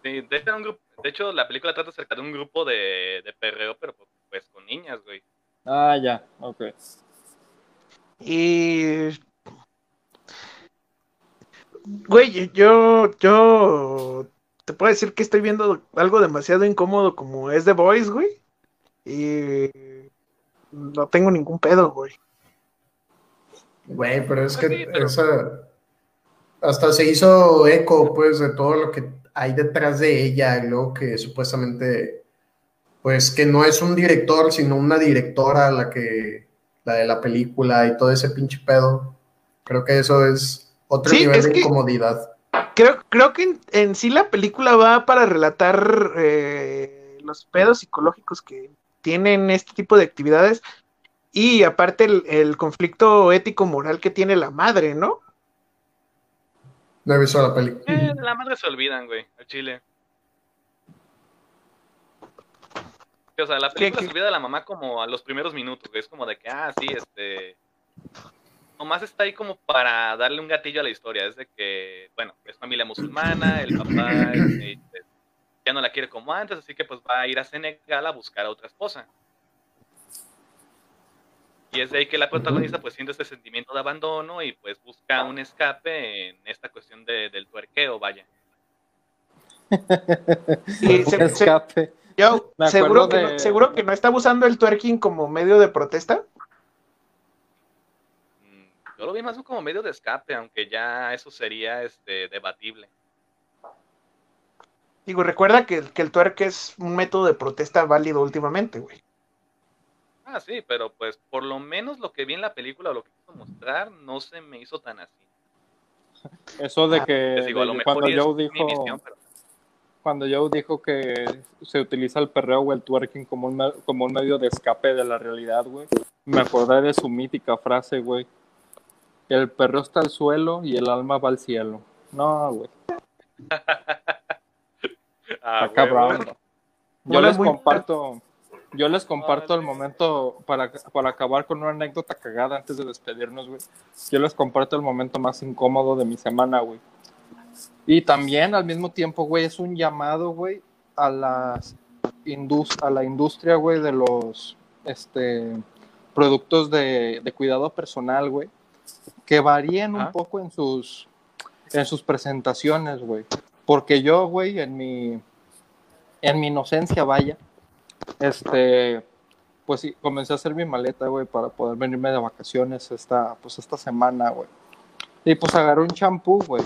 Sí, de, hecho, era un grupo- de hecho, la película trata acerca de un grupo de, de perreo, pero pues con niñas, güey. Ah, ya, ok. Y. Güey, yo, yo te puedo decir que estoy viendo algo demasiado incómodo como es The Voice, güey. Y no tengo ningún pedo, güey. Güey, pero es que Sí, pero- esa hasta se hizo eco, pues, de todo lo que hay detrás de ella, luego que supuestamente, pues, que no es un director, sino una directora la que, la de la película y todo ese pinche pedo. Creo que eso es otro Sí, nivel es de incomodidad. Creo, creo que en, en sí la película va para relatar eh, los pedos psicológicos que tienen este tipo de actividades y aparte el, el conflicto ético-moral que tiene la madre, ¿no? No he visto la película. Eh, de la madre se olvidan, güey, al chile. O sea, la película qué? se olvida de la mamá como a los primeros minutos, güey. Es como de que, ah, sí, este. Nomás está ahí como para darle un gatillo a la historia. Es de que, bueno, es familia musulmana, el papá es, es ya no la quiere como antes, así que pues va a ir a Senegal a buscar a otra esposa. Y es de ahí que la protagonista pues siente ese sentimiento de abandono y pues busca un escape en esta cuestión de- del tuerqueo, vaya. Y se- se- Escape. yo, seguro, que de- no, seguro que no está usando el twerking como medio de protesta. Mm, Yo lo vi más como medio de escape, aunque ya eso sería este debatible. Digo, recuerda que, que el twerk es un método de protesta válido últimamente, güey. Ah, sí, pero pues por lo menos lo que vi en la película o lo que quiso mostrar no se me hizo tan así. Eso de Ah, que Les digo, a lo de- mejor cuando Joe dijo visión, pero cuando Joe dijo que se utiliza el perreo o el twerking como un, como un medio de escape de la realidad, güey, me acordé de su mítica frase, güey. El perreo está al suelo y el alma va al cielo. No, güey. Ah, cabrón. Yo les comparto, yo les comparto el momento para, para acabar con una anécdota cagada antes de despedirnos, güey. Yo les comparto el momento más incómodo de mi semana, güey. Y también al mismo tiempo, güey, es un llamado, güey, a las indus- a la industria, güey, de los este productos de, de cuidado personal, güey, que varíen un poco en sus en sus presentaciones, güey. Porque yo, güey, en mi en mi inocencia, vaya, este, pues sí, comencé a hacer mi maleta, güey, para poder venirme de vacaciones esta, pues esta semana, güey. Y pues agarré un champú, güey.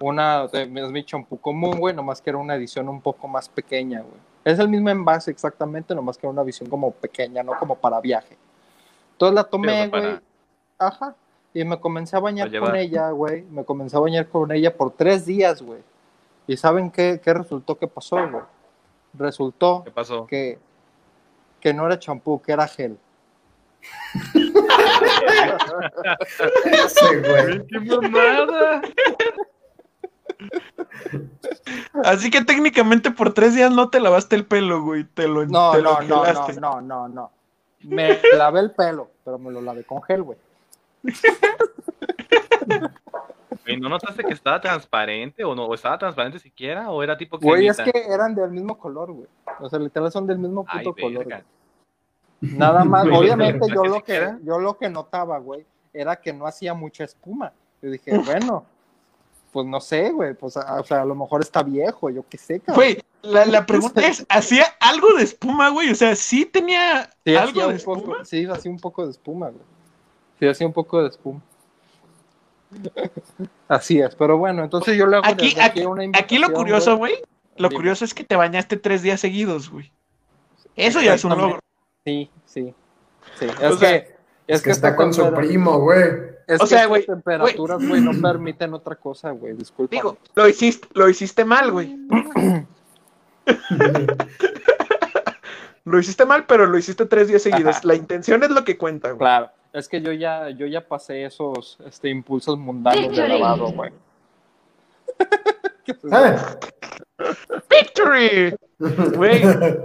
Una, de- es mi champú común, güey, nomás que era una edición un poco más pequeña, güey. Es el mismo envase exactamente, nomás que era una visión como pequeña, no como para viaje. Entonces la tomé, güey. Ajá. Y me comencé a bañar con ella, güey. Me comencé a bañar con ella por tres días, güey. ¿Y saben qué, qué resultó que pasó, güey? Resultó ¿Qué pasó? que, que no era champú, que era gel. Ese güey. ¡Qué mamada! Así que técnicamente por tres días no te lavaste el pelo, güey. Te lo, No, te lo no, no, no, no, no, no. Me lavé el pelo, pero me lo lavé con gel, güey. ¿Y no notaste que estaba transparente o no? ¿O estaba transparente siquiera? ¿O era tipo Güey, es que eran del mismo color, güey. O sea, literal son del mismo Ay, puto color. güey. Nada más, Güey, obviamente ¿no yo que lo que, siquiera? yo lo que notaba, güey, era que no hacía mucha espuma. Yo dije, bueno, pues no sé, güey, pues a- o sea, a lo mejor está viejo, yo qué sé, cabrón. Güey, la, la pregunta es, ¿hacía algo de espuma, güey? O sea, sí tenía Sí, algo hacía de un poco, espuma. sí, hacía un poco de espuma, güey. Sí, hacía un poco de espuma. Así es, pero bueno, entonces yo le hago Aquí- desde aquí- una Aquí lo curioso, güey. lo Dime. curioso es que te bañaste tres días seguidos, güey. Eso ya es un logro. Sí, sí, sí. Es O sea, que, Es que está con su primo, güey. Es O que sea, güey, temperaturas, güey, no permiten otra cosa, güey. Disculpa. Digo, lo hiciste, lo hiciste mal, güey. Lo hiciste mal, pero lo hiciste tres días seguidos. Ajá. La intención es lo que cuenta, güey. Claro, es que yo ya, yo ya pasé esos este, impulsos mundanos de lavado, güey. ¿Qué es eso? ¡Victory! Güey,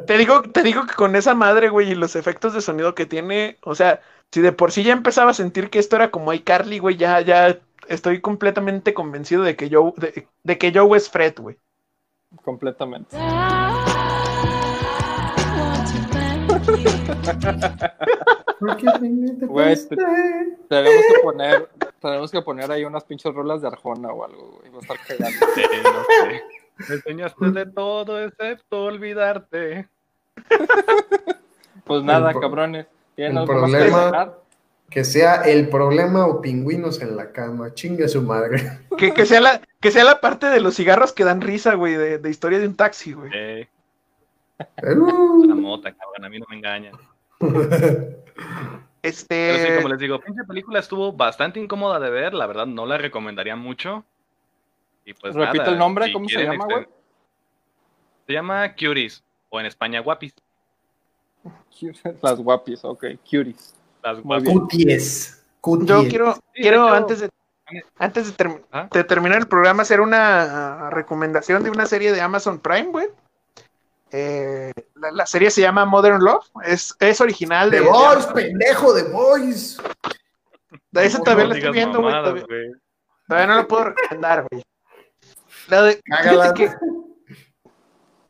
te digo, te digo que con esa madre, güey, y los efectos de sonido que tiene, o sea, si de por sí ya empezaba a sentir que esto era como iCarly, güey, ya, ya estoy completamente convencido de que Joe, de, de que Joe es Fred, güey. Completamente. Güey, te- Tenemos que poner, tenemos que poner ahí unas pinches rolas de Arjona o algo, güey. Va a estar cagando. Sí, no sé. Me enseñaste de todo excepto olvidarte. Pues nada, El cabrones. ¿Tienen el que problema-? Que sea el problema o pingüinos en la cama. Chingue su madre. Que, que sea la, que sea la parte de los cigarros que dan risa, güey, de, de historia de un taxi, güey. Eh, Uh. la mota, cabrón, a mí no me engañan. Este. Pero sí, como les digo, pinche película estuvo bastante incómoda de ver, la verdad no la recomendaría mucho. Y pues Repite nada, el nombre, si ¿cómo se llama, güey? Se llama Cuties, o en España Guapis. Las guapis, ok, cuties. Las. Cuties. Cuties. Yo quiero, Sí, quiero antes de antes de, ¿Ah? de terminar el programa hacer una recomendación de una serie de Amazon Prime, güey. Eh, la, la serie se llama Modern Love, es, es original de, The de Boys, Amazon. pendejo, The Boys. De esa No la estoy viendo, güey. Todavía, no la puedo recomendar, güey. La de, Cágala. fíjate que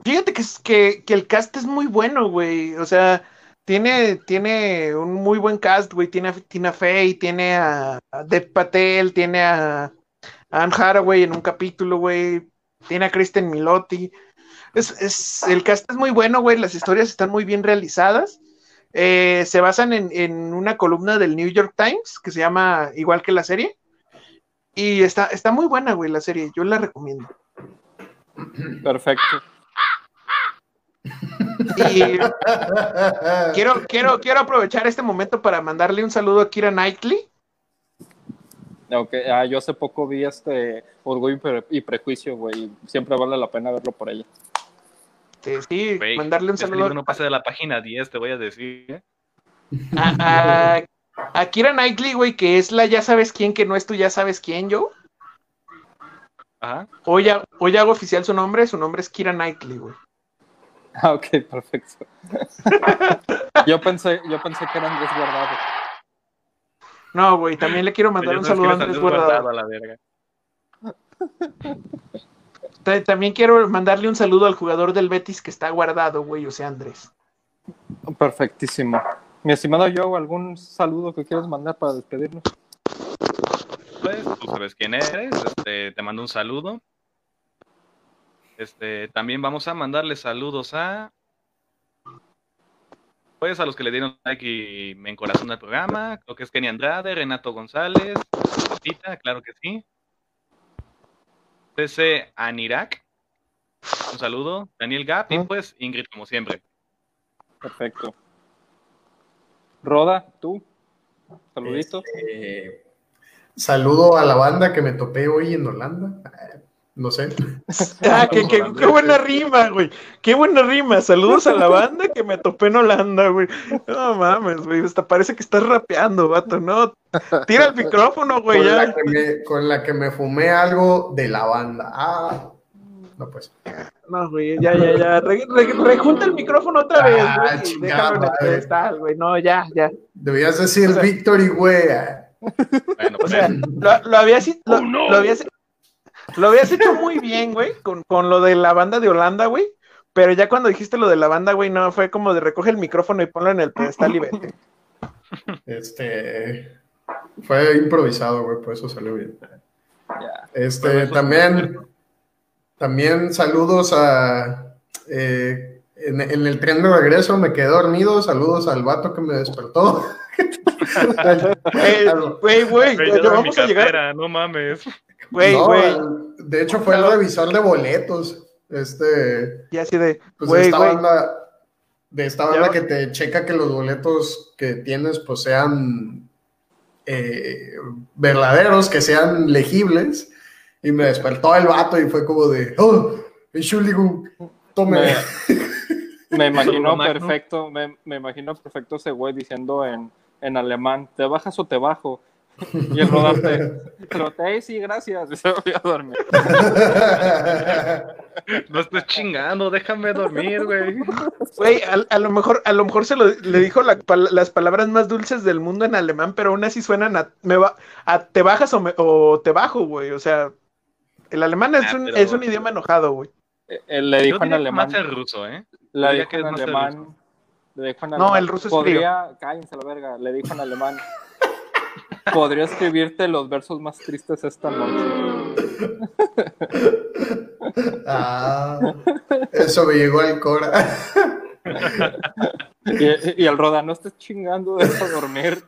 Fíjate que, es, que, que el cast es muy bueno, güey. O sea, tiene, tiene un muy buen cast, güey. Tiene a Tina Fey, tiene a, a Dev Patel, tiene a, a Anne Hathaway en un capítulo, güey. Tiene a Kristen Milotti. Es, es, el cast es muy bueno, güey. Las historias están muy bien realizadas. Eh, se basan en, en, una columna del New York Times que se llama igual que la serie. Y está, está muy buena, güey, la serie. Yo la recomiendo. Perfecto. Y quiero, quiero, quiero aprovechar este momento para mandarle un saludo a Kira Knightley. Okay. Ah, yo hace poco vi este Orgullo y Prejuicio, güey. Siempre vale la pena verlo por ella. Este, sí, Wey, mandarle un saludo. No pasa de la página 10, te voy a decir. ¿eh? A, a, a, Kira Knightley, güey, que es la ya sabes quién, que no es tú ya sabes quién, yo. Ajá. Hoy, hoy hago oficial su nombre, su nombre es Kira Knightley, güey. Ah, ok, perfecto. yo, pensé, yo pensé que era Andrés Guardado. No, güey, también le quiero mandar un saludo a Andrés Guardado. A la verga. También quiero mandarle un saludo al jugador del Betis que está guardado, güey, o sea, Andrés. Perfectísimo. Mi estimado Joe, ¿algún saludo que quieras mandar para despedirnos? Pues tú sabes quién eres, este, te mando un saludo. Este, también vamos a mandarle saludos a pues a los que le dieron like y me encorazón al programa, creo que es Kenny Andrade, Renato González, Tita, claro que sí. CC Anirak, un saludo, Daniel Gap y pues Ingrid como siempre. Perfecto. Roda, tú, saluditos. Este, saludo a la banda que me topé hoy en Holanda. No sé. Ah, qué, qué, qué, buena rima, güey. Qué buena rima. Saludos a la banda que me topé en Holanda, güey. No mames, güey. Hasta parece que estás rapeando, vato, ¿no? Tira el micrófono, güey. Con, ya. La que me, con la que me fumé algo de la banda. Ah, no, pues. No, güey, ya, ya, ya. Re, re, rejunta el micrófono otra vez, Ah, güey. chingada Déjalo en güey. No, ya, ya. Debías decir O sea- Victory, güey. Bueno, O pues sea, lo, lo habías, lo, lo habías, lo habías hecho muy bien, güey, con, con lo de la banda de Holanda, güey. Pero ya cuando dijiste lo de la banda, güey, no, fue como de recoge el micrófono y ponlo en el pedestal y vete. Este. Fue improvisado, güey, por eso salió bien. Ya. Este, también, también saludos a. eh, en, en el tren de regreso me quedé dormido. Saludos al vato que me despertó. Eh, Güey, güey, vamos a llegar. no mames. Güey, No, güey. de hecho, fue el revisor de boletos. Este. Y así de, Pues güey, esta güey. banda, de esta banda Ya- que te checa que los boletos que tienes pues sean eh, verdaderos, que sean legibles. Y me despertó el vato y fue como de, oh, Entschuldigung, tome. Me, me imagino perfecto, me, me imagino perfecto ese güey diciendo en, en alemán, ¿te bajas o te bajo? Y el rodarte, pero te sí, gracias, y se voy a dormir. No estés chingando, déjame dormir, güey. Güey, a, a lo mejor, a lo mejor se lo, le dijo la pal- las palabras más dulces del mundo en alemán, pero aún así suenan a, me va, a te bajas o, me- o te bajo, güey. O sea, el alemán es, Ah, un, es un idioma enojado, güey. Eh, Él le Yo dijo en alemán, más el ruso, ¿eh? le dijo que en alemán, le dijo en No, el ruso es podría, cállense la verga, le dijo en alemán, podría escribirte los versos más tristes esta noche. Ah, eso me llegó al cora. Y, y el Roda, no estés chingando, deja dormir.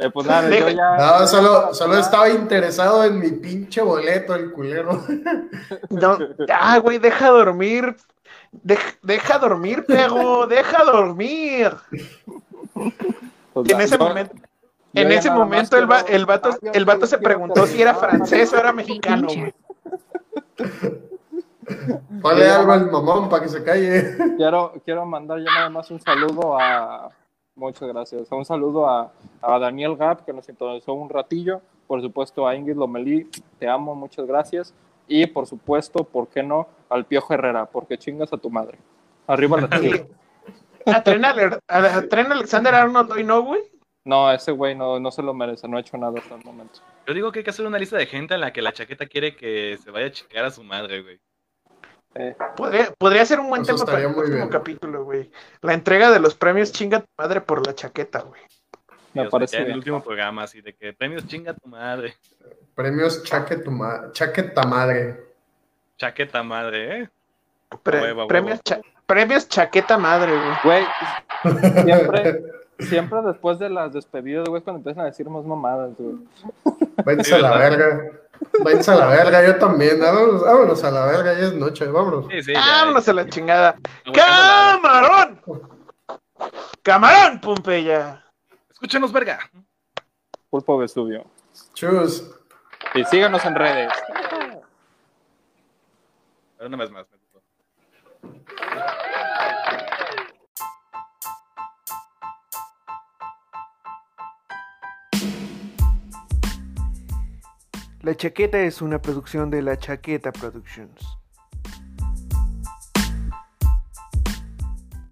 Eh, pues nada, yo ya... No, solo, solo estaba interesado en mi pinche boleto, el culero. No, ah, güey, deja dormir. Dej- deja dormir, pego, deja dormir. Pues, en va, ese yo- momento, yo en ese momento el, va- el vato, Ah, yo el vato se preguntó si era francés o era mexicano, güey. Ponle algo al mamón para que se calle. Quiero, quiero mandar ya nada más un saludo a. Muchas gracias. Un saludo a, a Daniel Gap, que nos sintonizó un ratillo. Por supuesto, a Ingrid Lomelí, te amo, muchas gracias. Y por supuesto, ¿por qué no? Al Piojo Herrera, porque chingas a tu madre. Arriba la tele. A Tren, Ale- a Tren Alexander Arnold hoy no, güey. No, ese güey no, no se lo merece, no ha hecho nada hasta el momento. Yo digo que hay que hacer una lista de gente en la que la chaqueta quiere que se vaya a chicar a su madre, güey. Eh, Podría, podría ser un buen Eso tema para el próximo bien. capítulo, güey. La entrega de los premios chinga tu madre por la chaqueta, güey. me Dios, parece en el último programa, así de que premios chinga tu madre. Premios chaque tu ma- chaqueta madre. Chaqueta madre, ¿eh? Pre- premios, cha- premios chaqueta madre, güey. Güey, siempre, siempre después de las despedidas, güey, es cuando empiezan a decir más mamadas, güey. Váyanse a la verga. Váyanse a la verga, yo también. Vámonos, vámonos a la verga, ya es noche, vámonos. Sí, sí, ya. Vámonos a la chingada. ¡Camarón! ¡Camarón, Pompeya! Escúchenos, verga. Pulpo Vesubio. Chus. Y síganos en redes. Una vez más. La Chaqueta es una producción de La Chaqueta Productions.